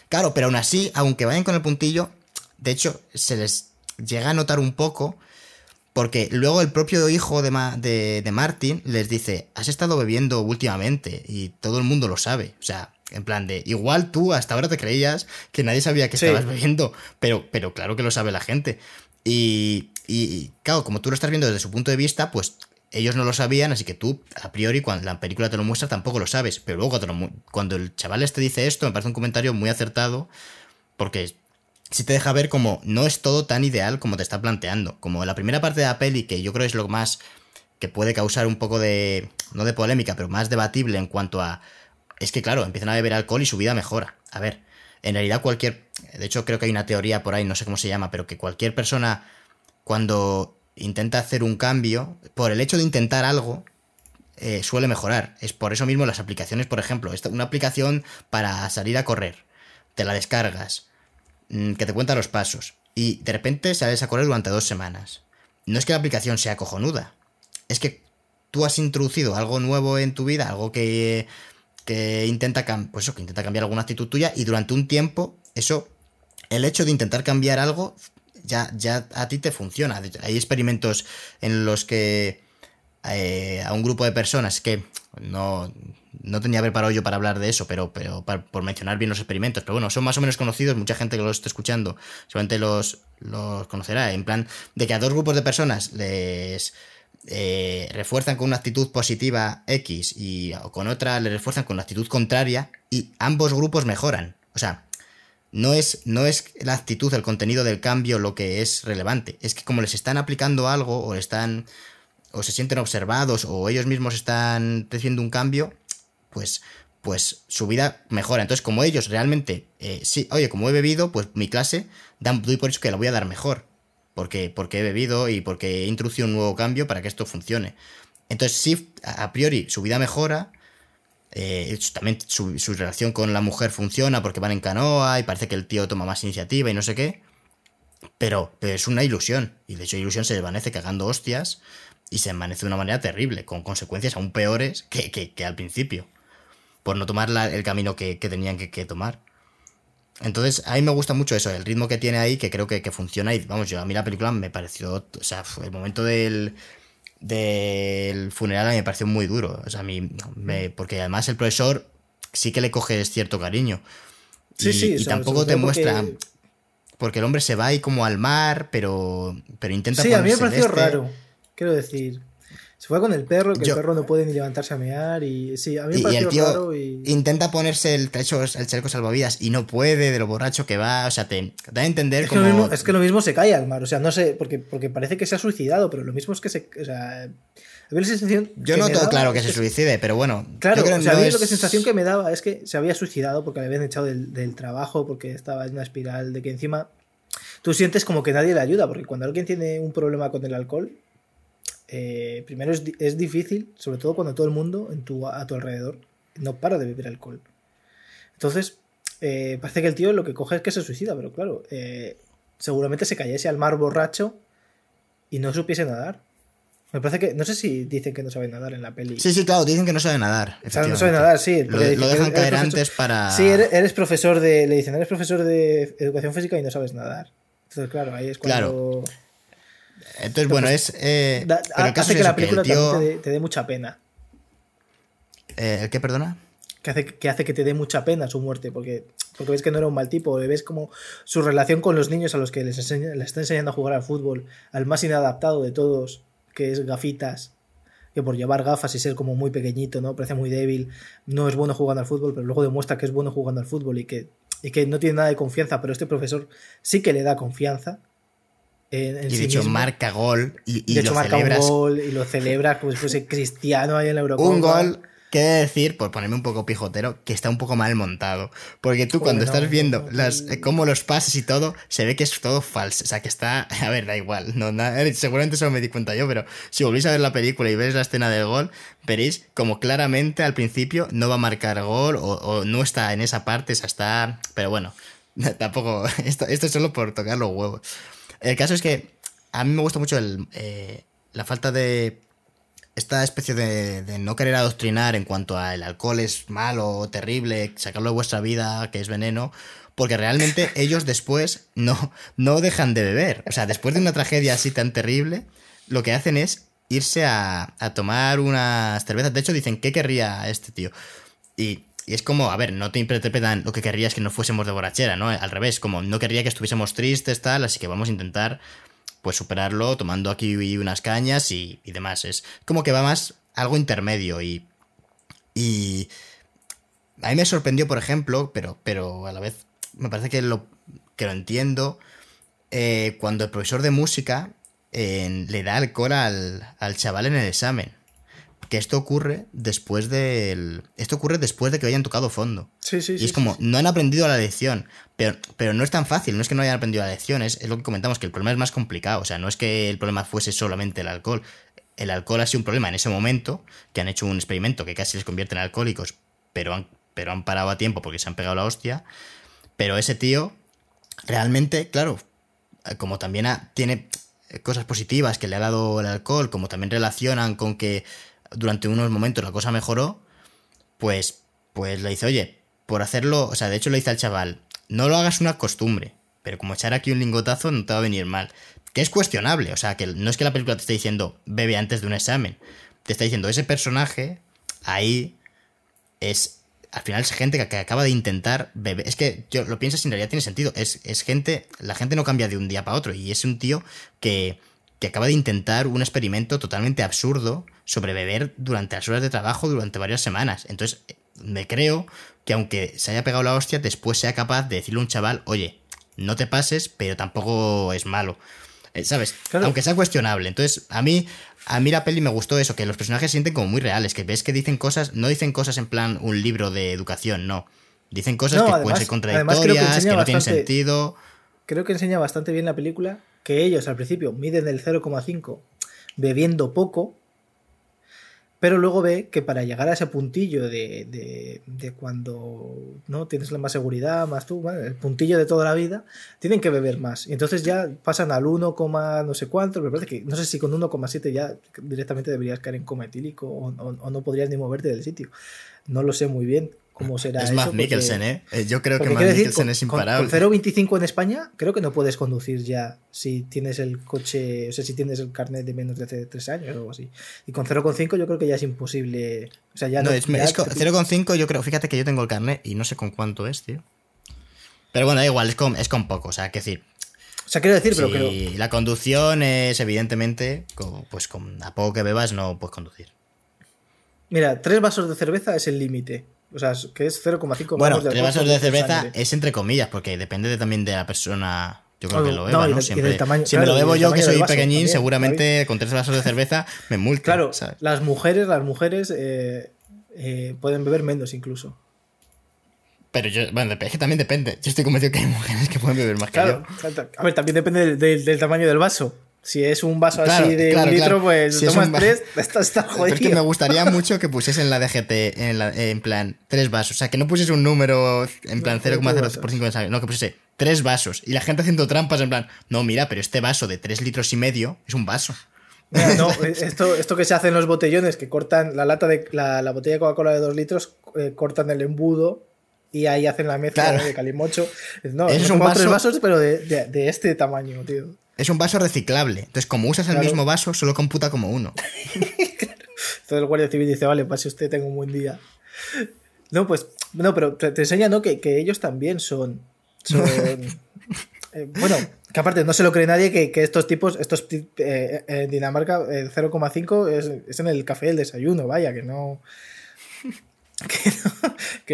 Claro, pero aún así, aunque vayan con el puntillo, de hecho, se les llega a notar un poco. Porque luego el propio hijo de, de, de Martin les dice: Has estado bebiendo últimamente y todo el mundo lo sabe. O sea, en plan de, igual tú hasta ahora te creías que nadie sabía que estabas bebiendo, pero, pero claro que lo sabe la gente. Y, y, claro, como tú lo estás viendo desde su punto de vista, pues ellos no lo sabían, así que tú, a priori, cuando la película te lo muestra, tampoco lo sabes. Pero luego, cuando el chaval te este dice esto, me parece un comentario muy acertado, porque si te deja ver como no es todo tan ideal como te está planteando. Como la primera parte de la peli, que yo creo es lo más que puede causar un poco de, no de polémica, pero más debatible en cuanto a... Es que claro, empiezan a beber alcohol y su vida mejora. A ver, en realidad cualquier... De hecho, creo que hay una teoría por ahí, no sé cómo se llama, pero que cualquier persona cuando intenta hacer un cambio, por el hecho de intentar algo, eh, suele mejorar. Es por eso mismo las aplicaciones, por ejemplo, una aplicación para salir a correr, te la descargas, mm, que te cuenta los pasos, y de repente sales a correr durante dos semanas. No es que la aplicación sea cojonuda, es que tú has introducido algo nuevo en tu vida, algo que, que intenta, pues que intenta cambiar alguna actitud tuya, y durante un tiempo, eso, el hecho de intentar cambiar algo ya, ya a ti te funciona. Hay experimentos en los que eh, a un grupo de personas que no, no tenía preparado yo para hablar de eso, pero, pero por mencionar bien los experimentos, pero bueno, son más o menos conocidos, mucha gente que los está escuchando seguramente los, los conocerá, en plan de que a dos grupos de personas les eh, refuerzan con una actitud positiva X y con otra les refuerzan con la actitud contraria y ambos grupos mejoran. O sea, no es, no es la actitud, el contenido del cambio lo que es relevante. Es que como les están aplicando algo o están o se sienten observados o ellos mismos están haciendo un cambio, pues, pues su vida mejora. Entonces, como ellos realmente, eh, sí, oye, como he bebido, pues mi clase, doy por eso que la voy a dar mejor. Porque, porque he bebido y porque he introducido un nuevo cambio para que esto funcione. Entonces, sí, a priori su vida mejora, eh, también su, relación con la mujer funciona porque van en canoa y parece que el tío toma más iniciativa y no sé qué. Pero, es una ilusión. Y de hecho, ilusión se desvanece cagando hostias y se desvanece de una manera terrible, con consecuencias aún peores que, al principio. Por no tomar el camino que, tenían que, tomar. Entonces, a mí me gusta mucho eso, el ritmo que tiene ahí, que creo que, funciona. Y vamos, yo a mí la película me pareció. O sea, el momento del, del funeral a mí me pareció muy duro. O sea, a mí, me, porque además el profesor sí que le coge cierto cariño. Sí, y, sí, y tampoco te muestra. Porque... el hombre se va ahí como al mar, pero, pero intenta. Sí, a mí me pareció raro. Quiero decir. Se fue con el perro, que el perro no puede ni levantarse a mear. Y sí, a mí me pareció y raro. Intenta ponerse el, el chaleco salvavidas y no puede, de lo borracho que va. O sea, te, da a entender es Que mismo, es que lo mismo se cae al mar. O sea, no sé, porque, porque parece que se ha suicidado, pero lo mismo es que se. O sea, había la sensación. Yo no tengo claro que se suicide, pero bueno. Claro, o sea, la sensación que me daba es que se había suicidado porque le habían echado del, del trabajo, porque estaba en una espiral de que encima. Tú sientes como que nadie le ayuda, porque cuando alguien tiene un problema con el alcohol, eh, primero es, difícil, sobre todo cuando todo el mundo en tu, a tu alrededor no para de beber alcohol. Entonces, eh, parece que el tío lo que coge es que se suicida, pero claro, eh, seguramente se cayese al mar borracho y no supiese nadar. Me parece que. No sé si dicen que no sabe nadar en la peli. Sí, sí, claro, dicen que no sabe nadar. O sea, no sabe nadar, sí. Lo, dejan caer profesor- antes para. Sí, eres, eres profesor de. Le dicen, eres profesor de educación física y no sabes nadar. Entonces, claro, ahí es cuando. Entonces, bueno, es. eh, da- hace es que la que película tío. también te dé, te dé mucha pena. eh, ¿El qué, perdona? Que hace, que hace que te dé mucha pena su muerte, porque, porque ves que no era un mal tipo, ves como su relación con los niños a los que les, enseña, les está enseñando a jugar al fútbol, al más inadaptado de todos, que es gafitas, que por llevar gafas y ser como muy pequeñito, ¿no? Parece muy débil, no es bueno jugando al fútbol, pero luego demuestra que es bueno jugando al fútbol y que, y que no tiene nada de confianza, pero este profesor sí que le da confianza. En, en Y sí de hecho, mismo. marca gol y, y de hecho lo marca celebras. un gol y lo celebra como si fuese cristiano ahí en la Eurocopa. Un gol que decir, por ponerme un poco pijotero, que está un poco mal montado. Porque tú cuando Bueno, estás viendo no, las, cómo los pases y todo, se ve que es todo falso. O sea, que está... A ver, da igual. No, na- eh, seguramente eso me di cuenta yo, pero si volvéis a ver la película y ves la escena del gol, veréis como claramente al principio no va a marcar gol o, o no está en esa parte, o sea, está... Pero bueno, tampoco... Esto, esto es solo por tocar los huevos. El caso es que a mí me gusta mucho el, eh, la falta de esta especie de, de no querer adoctrinar en cuanto a el alcohol es malo, terrible, sacarlo de vuestra vida, que es veneno, porque realmente ellos después no, no dejan de beber. O sea, después de una tragedia así tan terrible, lo que hacen es irse a, a tomar unas cervezas. De hecho, dicen, ¿qué querría este tío? Y, y es como, a ver, no te interpretan lo que querría es que no fuésemos de borrachera, ¿no? Al revés, como no querría que estuviésemos tristes, tal, así que vamos a intentar pues superarlo tomando aquí unas cañas y, y demás. Es como que va más algo intermedio y... Y... A mí me sorprendió, por ejemplo, pero, pero a la vez me parece que lo, que lo entiendo, eh, cuando el profesor de música eh, le da alcohol al, al chaval en el examen. Que esto ocurre después del. Esto ocurre después de que hayan tocado fondo. Sí, sí, Y sí, es como, no han aprendido la lección. Pero, pero no es tan fácil, no es que no hayan aprendido la lección, es, es lo que comentamos, que el problema es más complicado. O sea, no es que el problema fuese solamente el alcohol. El alcohol ha sido un problema en ese momento, que han hecho un experimento que casi les convierte en alcohólicos, pero han, pero han parado a tiempo porque se han pegado la hostia. Pero ese tío, realmente, claro, eh, como también ha- tiene eh, cosas positivas que le ha dado el alcohol, como también relacionan con que durante unos momentos la cosa mejoró, pues, pues le dice, oye, por hacerlo, o sea, de hecho le dice al chaval, no lo hagas una costumbre, pero como echar aquí un lingotazo no te va a venir mal. Que es cuestionable, o sea, que no es que la película te esté diciendo, bebe antes de un examen, te está diciendo, ese personaje ahí es... Al final es gente que, acaba de intentar beber. Es que yo lo piensas y en realidad tiene sentido. Es, es gente. La gente no cambia de un día para otro. Y es un tío que, que acaba de intentar un experimento totalmente absurdo sobre beber durante las horas de trabajo durante varias semanas. Entonces, me creo que aunque se haya pegado la hostia, después sea capaz de decirle a un chaval, oye, no te pases, pero tampoco es malo. Eh, ¿Sabes? Claro. Aunque sea cuestionable. Entonces, a mí, a mí la peli me gustó eso, que los personajes se sienten como muy reales, que ves que dicen cosas, no dicen cosas en plan un libro de educación, no. Dicen cosas No, que además- pueden ser que contradictorias, que, no tienen sentido. Creo que enseña bastante bien la película que ellos al principio miden el 0,5 bebiendo poco, pero luego ve que para llegar a ese puntillo de, de- de cuando no tienes la más seguridad, más tú, bueno, el puntillo de toda la vida, tienen que beber más. Y entonces ya pasan al 1, no sé cuánto, me parece que no sé si con 1,7 ya directamente deberías caer en coma etílico o no podrías ni moverte del sitio. No lo sé muy bien cómo será Es porque- Mikkelsen, ¿eh? Eh, Yo creo que decir, Mikkelsen con, es con- imparable. con 0,25 en España, creo que no puedes conducir ya si tienes el coche, o sea, si tienes el carnet de menos de hace 3 años o algo así. Y con 0,5 yo creo que ya es imposible. O sea, ya No, no. es, ya es con- te- 0,5 yo creo, fíjate que yo tengo el carnet y no sé con cuánto es, tío. Pero bueno, da igual, es con, es con poco, o sea, que decir, O sea, quiero decir, pero creo. la conducción es evidentemente, pues con a poco que bebas no puedes conducir. Mira, 3 vasos de cerveza es el límite. O sea, que es 0,5 Bueno, de tres vasos de cerveza sangre. es entre comillas, porque depende de- también de la persona. Yo creo No, que lo no, beba, ¿no? y Siempre. tamaño- si me claro, lo bebo yo, que soy pequeñín, también, seguramente con tres vasos de cerveza me multan. Claro, ¿sabes? las mujeres, las mujeres eh, eh, pueden beber menos incluso. Pero yo, bueno, es que también depende. Yo estoy convencido que hay mujeres que pueden beber más que Claro, yo. a ver, también depende del, del- del tamaño del vaso. Si es un vaso así de un litro, pues si tomas tres, estás, jodido. Pero es que me gustaría mucho que pusiesen la DGT en, la, en plan tres vasos. O sea, que no pusiese un número en plan 0,0 por 5 de No, que pusiese tres vasos. Y la gente haciendo trampas en plan, no, mira, pero este vaso de tres litros y medio es un vaso. no, esto, esto que se hace en los botellones, que cortan la lata de la, la botella de Coca-Cola de dos litros, eh, cortan el embudo y ahí hacen la mezcla de calimocho. No, es un vaso... tres vasos, pero de, de, este tamaño, tío. Es un vaso reciclable. Entonces, como usas el mismo vaso, solo computa como uno. Entonces el guardia civil dice, vale, pues si usted tenga un buen día. No, pues, no, pero te, enseña, ¿no? Que, que, ellos también son. son eh, bueno, que aparte no se lo cree nadie que, que estos tipos, estos eh, en Dinamarca, el 0,5 es, es en el café del desayuno, vaya, que no. que,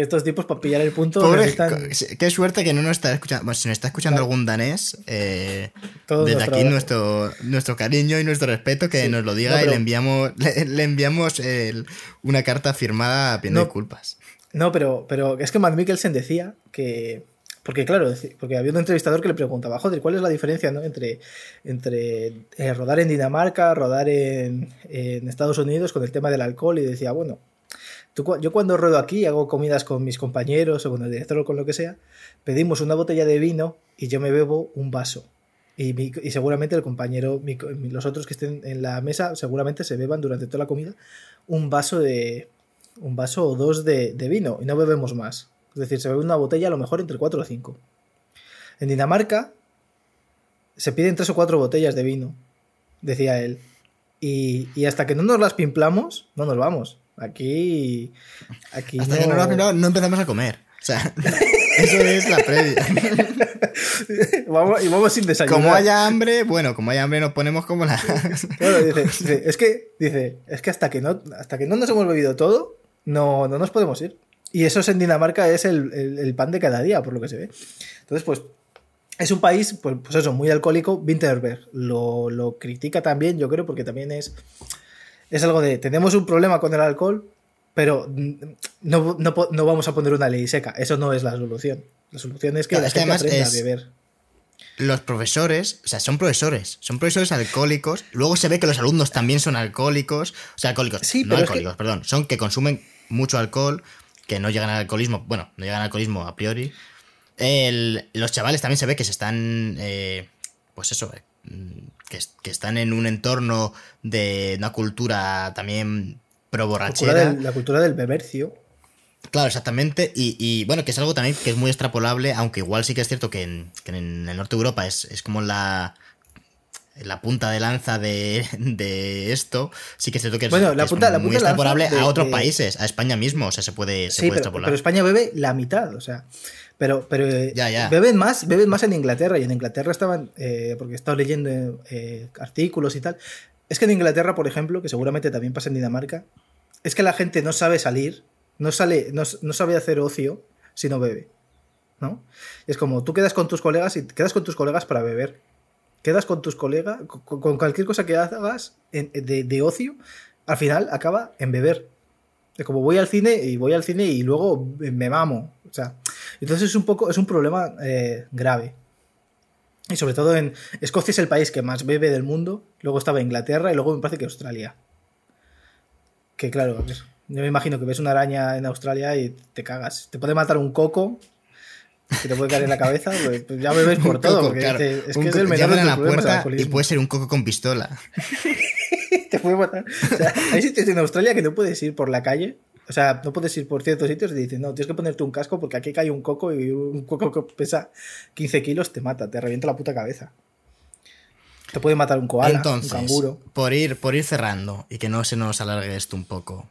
estos tipos para pillar el punto qué suerte que no nos está escuchando. Bueno, si nos está escuchando algún danés eh, desde aquí nuestro, nuestro cariño y nuestro respeto que nos lo diga y le enviamos le, enviamos una carta firmada pidiendo disculpas. No pero pero es que Matt Mikkelsen decía que porque claro, porque había un entrevistador que le preguntaba, joder, ¿cuál es la diferencia entre, entre eh, rodar en Dinamarca, rodar en, en Estados Unidos con el tema del alcohol? Y decía, bueno, yo cuando ruedo aquí, hago comidas con mis compañeros o con el director o con lo que sea, pedimos una botella de vino y yo me bebo un vaso. Y, seguramente el compañero, los otros que estén en la mesa, seguramente se beban durante toda la comida un vaso de un vaso o dos de, vino y no bebemos más. Es decir, se bebe una botella a lo mejor entre cuatro o cinco. En Dinamarca se piden tres o cuatro botellas de vino, decía él. Y, y hasta que no nos las pimplamos, no nos vamos. Aquí. aquí Hasta que no, no, empezamos a comer. O sea, eso es la previa. vamos, y vamos sin desayunar. Como haya hambre, bueno, como haya hambre nos ponemos como la. dice, es que, dice, es que hasta que no, hasta que no nos hemos bebido todo, no, no nos podemos ir. Y eso es en Dinamarca es el, el, pan de cada día, por lo que se ve. Entonces, pues, es un país, pues, pues eso, muy alcohólico. Winterberg lo, lo critica también, yo creo, porque también es es algo de, tenemos un problema con el alcohol, pero no, vamos a poner una ley seca. Eso no es la solución. La solución es que la gente aprenda a beber. Los profesores, o sea, son profesores, son profesores alcohólicos. Luego se ve que los alumnos también son alcohólicos. O sea, alcohólicos, sí, no alcohólicos, perdón. Son que consumen mucho alcohol, que no llegan al alcoholismo. Bueno, no llegan al alcoholismo a priori. los chavales también se ve que se están. Eh, pues eso, Mm, que, están en un entorno de una cultura también pro borrachera. La cultura del, bebercio. Claro, exactamente. Y, bueno, que es algo también que es muy extrapolable, aunque igual sí que es cierto que en, el norte de Europa es, como la, la punta de lanza de, esto, sí que es cierto que es, muy extrapolable a otros países, a España mismo, o sea, se puede, se puede extrapolar. Pero España bebe la mitad, o sea, pero, pero eh, Beben, más, beben más en Inglaterra y en Inglaterra estaban, eh, porque he estado leyendo eh, artículos y tal, es que en Inglaterra, por ejemplo, que seguramente también pasa en Dinamarca, es que la gente no sabe salir, no, sale, no, sabe hacer ocio si no bebe. ¿no? Es como tú quedas con tus colegas y quedas con tus colegas para beber. Quedas con tus colegas, con, cualquier cosa que hagas de, de ocio, al final acaba en beber. Es como voy al cine y voy al cine y luego me mamo. O sea, entonces es un poco, es un problema eh, grave. Y sobre todo en Escocia es el país que más bebe del mundo, luego estaba Inglaterra y luego me parece que Australia. Que claro, yo me imagino que ves una araña en Australia y te cagas. Te puede matar un coco que te puede caer en la cabeza, pues, pues ya bebes por todo. es que es el menor de la puerta y puede ser un coco con pistola. te puede matar. O sea, hay sitios en Australia que no puedes ir por la calle o sea, no puedes ir por ciertos sitios y dicen, no, tienes que ponerte un casco porque aquí cae un coco y un coco que pesa 15 kilos te mata, te revienta la puta cabeza. Te puede matar un koala, un canguro. Por ir, por ir cerrando y que no se nos alargue esto un poco.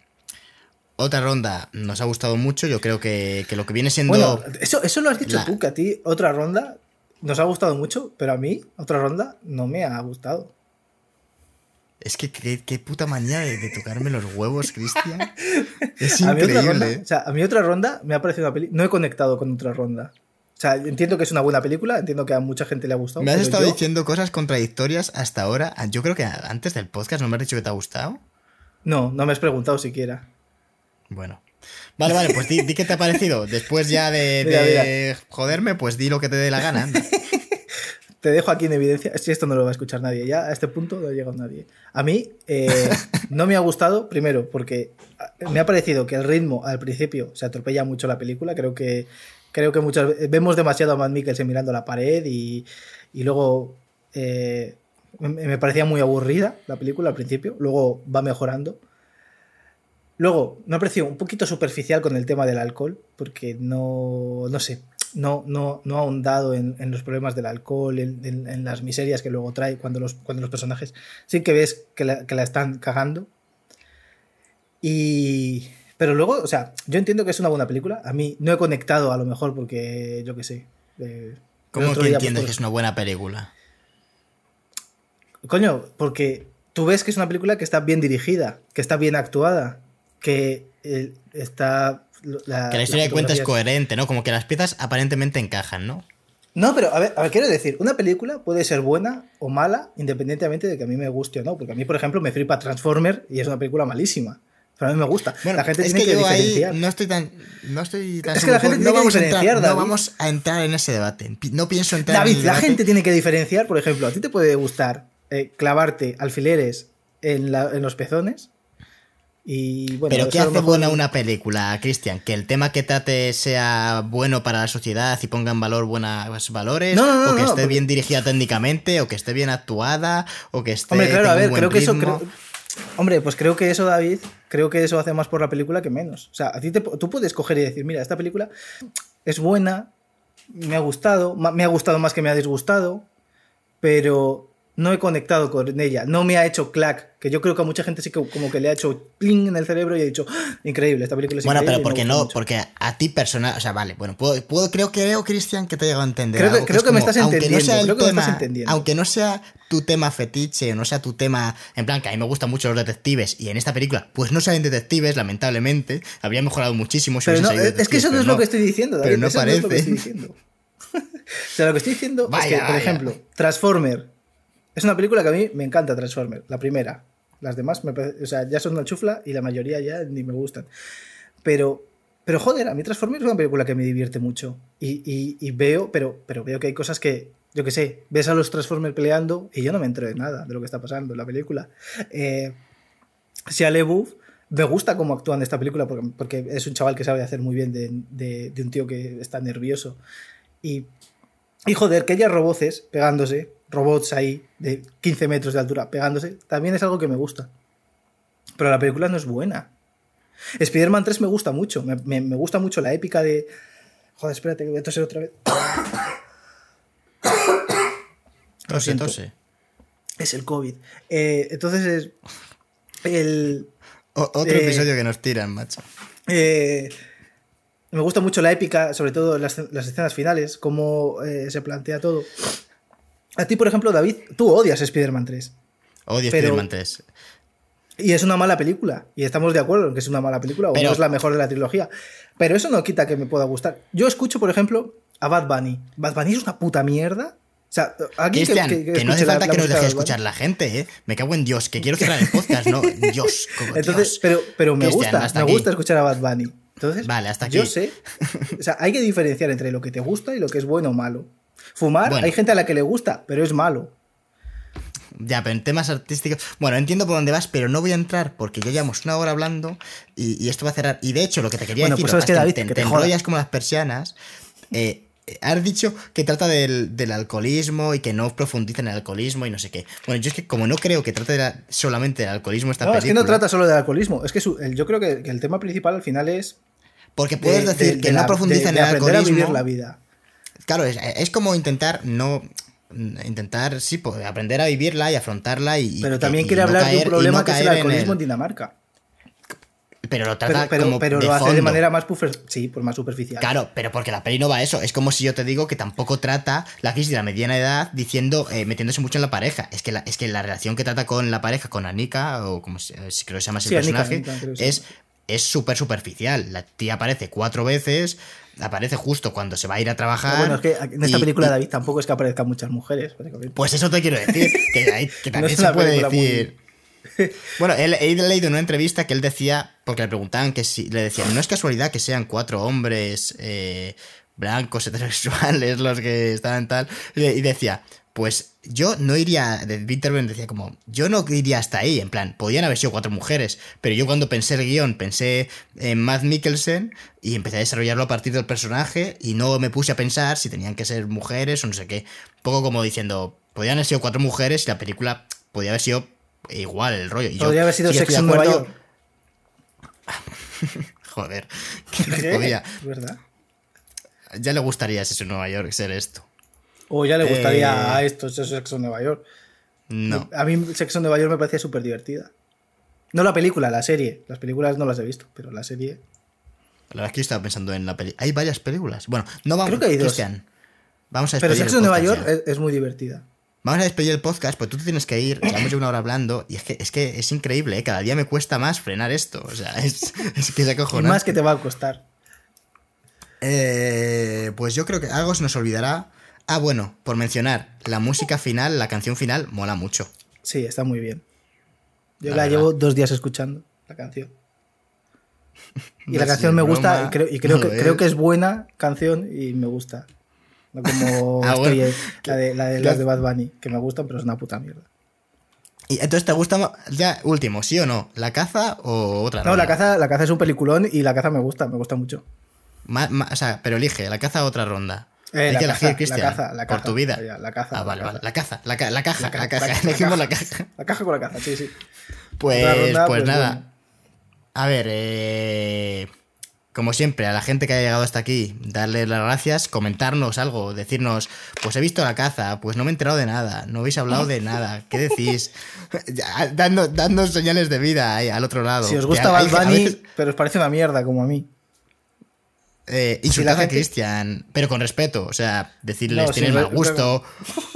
Otra ronda nos ha gustado mucho, yo creo que, lo que viene siendo... Bueno, eso, eso lo has dicho tú, que a ti otra ronda nos ha gustado mucho, pero a mí otra ronda no me ha gustado. Es que qué, puta manía de, tocarme los huevos, Cristian. Es increíble. o sea, a mí otra ronda me ha parecido una película. No he conectado con otra ronda. O sea, entiendo que es una buena película, entiendo que a mucha gente le ha gustado. Me has estado diciendo cosas contradictorias hasta ahora. Yo creo que antes del podcast no me has dicho que te ha gustado. No, no me has preguntado siquiera. Bueno. Vale, vale, pues di, qué te ha parecido. Después ya de, joderme, pues di lo que te dé la gana. te dejo aquí en evidencia. Si esto no lo va a escuchar nadie, ya a este punto no ha llegado nadie. A mí eh, no me ha gustado, primero, porque me ha parecido que el ritmo al principio se atropella mucho la película. Creo que, creo que muchas vemos demasiado a Matt Mikkelsen mirando la pared y, y luego eh, me parecía muy aburrida la película al principio. Luego va mejorando. Luego, me ha parecido un poquito superficial con el tema del alcohol, porque no, no sé, no, no, no ha ahondado en, los problemas del alcohol, en, las miserias que luego trae cuando los, cuando los personajes sí que ves que la, están cagando. Y... Pero luego, o sea, yo entiendo que es una buena película. A mí no he conectado a lo mejor porque, yo qué sé. ¿Cómo que entiendes pues que es una buena película? Coño, porque tú ves que es una película que está bien dirigida, que está bien actuada, que eh, está que la historia de cuenta es coherente, ¿no? Como que las piezas aparentemente encajan, ¿no? No, pero a ver, a ver, quiero decir, una película puede ser buena o mala independientemente de que a mí me guste o no. Porque a mí, por ejemplo, me flipa Transformer y es una película malísima. Pero a mí me gusta. la gente tiene que, diferenciar. no estoy tan. No estoy tan es que la gente tiene que diferenciar. no vamos a entrar en ese debate. No pienso entrar David, en el la gente tiene que diferenciar. Por ejemplo, a ti te puede gustar eh, clavarte alfileres en, en los pezones pero ¿qué hace buena una película, Cristian? ¿Que el tema que trate sea bueno para la sociedad y ponga en valor buenos valores? ¿O que esté bien dirigida técnicamente? ¿O que esté bien actuada? ¿O que esté... Hombre, claro, a ver, creo que eso... Hombre, pues creo que eso, David, creo que eso hace más por la película que menos. O sea, a ti tú puedes coger y decir, mira, esta película es buena, me ha gustado, me ha gustado más que me ha disgustado, pero no he conectado con ella, no me ha hecho clack, que yo creo que a mucha gente sí que como que le ha hecho pling en el cerebro y ha dicho, ¡Ah! increíble, esta película es Bueno, pero porque no, porque a ti personal, o sea, vale, bueno, puedo, puedo creo, creo, Cristian, que te llegado a entender. Creo, que, me estás entendiendo, creo que Aunque no sea tu tema fetiche, o no sea tu tema, en plan, que a mí me gustan mucho los detectives, y en esta película, pues no salen detectives, lamentablemente, habría mejorado muchísimo si pero Es que eso no es lo que estoy diciendo, David, pero no parece. lo que estoy diciendo. o sea, lo que estoy diciendo es que, por ejemplo, Transformer es una película que a mí me encanta Transformer, la primera. Las demás, me o sea, ya son una chufla y la mayoría ya ni me gustan. Pero, pero joder, a mí Transformer es una película que me divierte mucho. Y, veo, pero, pero veo que hay cosas que, yo qué sé, ves a los Transformers peleando y yo no me entero de nada de lo que está pasando en la película. Eh, si a LeBouf me gusta cómo actúa en esta película porque, es un chaval que sabe hacer muy bien de, de un tío que está nervioso. Y, y joder, que haya roboces pegándose robots ahí de 15 metros de altura pegándose, también es algo que me gusta. Pero la película no es buena. Spider-Man 3 me gusta mucho, me, gusta mucho la épica de... Joder, espérate que voy a toser otra vez. Lo siento. Es el COVID. Eh, entonces es... El... otro eh, episodio que nos tiran, macho. Eh, me gusta mucho la épica, sobre todo las, las escenas finales, cómo se plantea todo. A ti, por ejemplo, David, tú odias Spider-Man 3. Odio Spider-Man 3. Y es una mala película. Y estamos de acuerdo en que es una mala película o no es la mejor de la trilogía. Pero eso no quita que me pueda gustar. Yo escucho, por ejemplo, a Bad Bunny. Bad Bunny es una puta mierda. O sea, aquí que, que, no hace falta que nos deje escuchar la gente, ¿eh? Me cago en Dios, que quiero cerrar el podcast, ¿no? Dios, como Entonces, pero, pero me gusta, me gusta escuchar a Bad Bunny. Entonces, vale, hasta aquí. yo sé. O sea, hay que diferenciar entre lo que te gusta y lo que es bueno o malo. Fumar, hay gente a la que le gusta, pero es malo. Ya, pero en temas artísticos. Bueno, entiendo por dónde vas, pero no voy a entrar porque ya llevamos una hora hablando y, esto va a cerrar. Y de hecho, lo que te quería decir, pues que David, te, enrollas como las persianas. Eh, has dicho que trata del, alcoholismo y que no profundiza en el alcoholismo y no sé qué. Bueno, yo es que como no creo que trate solamente del alcoholismo esta no, es que no trata solo del alcoholismo. Es que yo creo que, el tema principal al final es. Porque puedes decir que no profundiza en el alcoholismo. A vivir la vida. Claro, es, como intentar no intentar, sí, pues, aprender a vivirla y afrontarla y... Pero también quiere hablar de un problema que es el alcoholismo en, Dinamarca. Pero lo trata pero, como pero, lo hace de manera más sí, pues más superficial. Claro, pero porque la peli no va a eso. Es como si yo te digo que tampoco trata la crisis de la mediana edad diciendo, eh, metiéndose mucho en la pareja. Es que la, es que la relación que trata con la pareja, con Anika, o como se, creo que se llama ese personaje, es es súper superficial. La tía aparece cuatro veces, aparece justo cuando se va a ir a trabajar. bueno, es que en esta película David tampoco es que aparezcan muchas mujeres. Pues eso te quiero decir, que, también se puede decir. Bueno, he, leído en una entrevista que él decía, porque le preguntaban que si, le decían, no es casualidad que sean cuatro hombres eh, blancos, heterosexuales los que están tal, y decía, Pues yo no iría, de Winterberg decía como, yo no iría hasta ahí, en plan, podían haber sido cuatro mujeres, pero yo cuando pensé el guion pensé en Matt Mikkelsen y empecé a desarrollarlo a partir del personaje y no me puse a pensar si tenían que ser mujeres o no sé qué. Un poco como diciendo, podían haber sido cuatro mujeres y la película podía haber sido igual el rollo. Y Podría yo haber sido sí Sexo en Nueva York. Joder, ¿Qué? podía. Es verdad. Ya le gustaría a ese Nueva York ser esto. O ya le gustaría Eh, a estos Sexo en Nueva York. No. A mí Sexo en Nueva York me parecía súper divertida. No la película, la serie. Las películas no las he visto, pero la serie. La verdad es que yo estaba pensando en la peli. Hay varias películas. Bueno, no vamos Creo que hay dos. Vamos a Pero Sexo en Nueva York es, es muy divertida. Vamos a despedir el podcast, pues tú te tienes que ir. Llevamos ya una hora hablando. Y es que es, que es increíble, ¿eh? Cada día me cuesta más frenar esto. O sea, es, es que es Y acojonante. más que te va a costar. Eh, pues yo creo que algo se nos olvidará. Ah, bueno, por mencionar, la música final, la canción final, mola mucho. Sí, está muy bien. Yo La llevo dos días escuchando, la canción. Y No la es canción me broma, gusta y creo, y creo no que, lo creo que es. es buena canción y me gusta. No como Ah, bueno. la de, la de las de Bad Bunny, que me gustan, pero es una puta mierda. Y entonces, ¿te gusta ya último, sí o no? ¿La caza o otra? No, ronda? la caza, la caza es un peliculón y la caza me gusta, me gusta mucho. Ma- ma- o sea, pero elige, ¿la caza o otra ronda? Eh, Hay la que caza, elegir, la Cristian, caza, la por tu vida. La caza, Ah, la vale, caza. vale. La caza, la, ca- la caja, la, ca- caja. la Elegimos la caja. La caja con la caza, sí, sí. Pues, ronda, pues pues, nada. A ver, eh, como siempre, a la gente que haya llegado hasta aquí, darle las gracias, comentarnos algo, decirnos, pues he visto la caza, pues no me he enterado de nada, no habéis hablado de nada, ¿qué decís? Dando, dando señales de vida ahí, al otro lado. Si os gusta Bad Bunny, veces, pero os parece una mierda, como a mí. Eh, insultad la a gente- Cristian, pero con respeto, o sea, decirles No, sí, tienes re- mal gusto,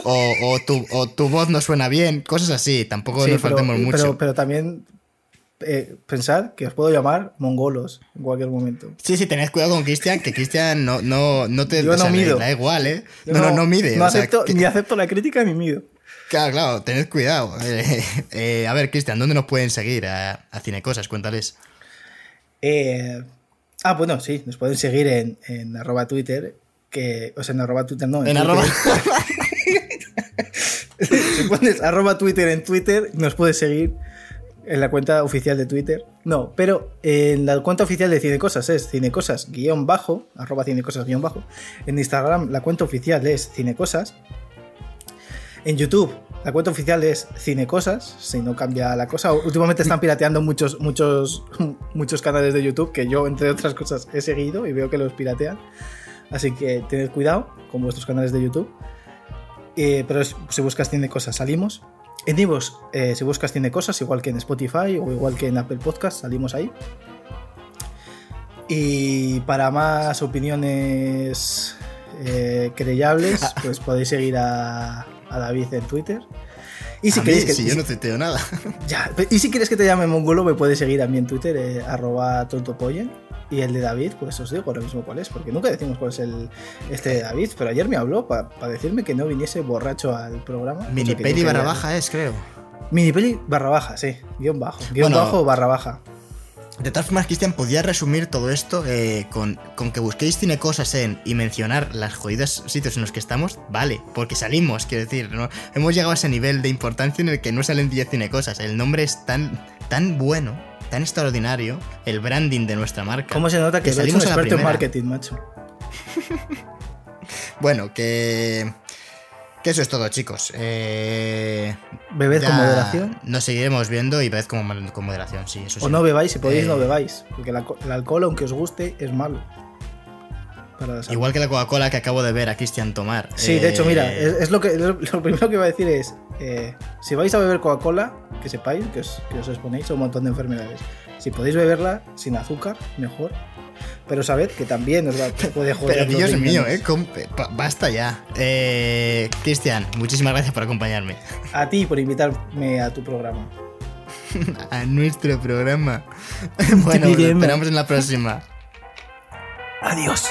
o, o tu, o tu voz no suena bien, cosas así, tampoco Sí, nos pero, faltemos mucho. pero, pero también eh, pensar que os puedo llamar mongolos en cualquier momento. Sí, sí, tened cuidado con Cristian, que Cristian no, no, no te Yo sea, no le mido. da igual, ¿eh? Yo No, no, no mide. No o sea, acepto, que- Ni acepto la crítica ni mido. Claro, claro, tened cuidado. Eh, eh, a ver, Cristian, ¿dónde nos pueden seguir a, a Cinecosas? Cuéntales. Eh, ah, bueno, sí, nos pueden seguir en, en arroba Twitter. Que, o sea, en arroba Twitter no. En Twitter. arroba... si pones arroba Twitter en Twitter, nos puedes seguir en la cuenta oficial de Twitter. No, pero en la cuenta oficial de Cinecosas es cinecosas guion bajo, arroba cinecosas guion bajo. En Instagram la cuenta oficial es cinecosas. En YouTube la cuenta oficial es cinecosas, si no cambia la cosa. Últimamente están pirateando muchos, muchos, muchos canales de YouTube que yo, entre otras cosas, he seguido y veo que los piratean. Así que tened cuidado con vuestros canales de YouTube. Eh, pero si buscas Cine Cosas, salimos. En Ivos, eh, si buscas Cine Cosas, igual que en Spotify o igual que en Apple Podcast, salimos ahí. Y para más opiniones eh, creyables, pues podéis seguir a, a David en Twitter. Y si A mí, queréis que, si yo no tuiteo nada. ya, y si quieres que te llame mongolo, me puedes seguir a mí en Twitter, eh, arroba tontopollen. Y el de David, pues os digo ahora mismo cuál es, porque nunca decimos cuál es el este de David, pero ayer me habló para decirme que no viniese borracho al programa. Minipeli barra baja es, creo. Minipeli barra baja, sí, guion bajo. Guión Bueno. bajo barra baja. De todas formas, Cristian, podía resumir todo esto eh, con, con que busquéis Cinecosas en y mencionar las jodidas sitios en los que estamos, vale, porque salimos, quiero decir, ¿no? hemos llegado a ese nivel de importancia en el que no salen 10 Cinecosas. El nombre es tan, tan bueno, tan extraordinario, el branding de nuestra marca. ¿Cómo se nota que, que soy un salimos a la experto en marketing, macho? Bueno, que... Que eso es todo, chicos. Eh, Bebed con moderación. Nos seguiremos viendo y bebed con, mo- con moderación, sí, eso sí. O no bebáis, si podéis, Eh, no bebáis. Porque el alco- el alcohol, aunque os guste, es malo. Para la. Igual que la Coca-Cola que acabo de ver a Cristian tomar. Sí, de hecho, mira, Eh, es, es lo que lo, lo primero que iba a decir es, eh, si vais a beber Coca-Cola, que sepáis que os, que os exponéis a un montón de enfermedades. Si podéis beberla sin azúcar, mejor. Pero sabed que también os va- puede joder. Pero Dios mío, eh, pa- basta ya. Eh, Cristian, muchísimas gracias por acompañarme A ti por invitarme a tu programa. a nuestro programa. bueno, nos esperamos en la próxima. Adiós.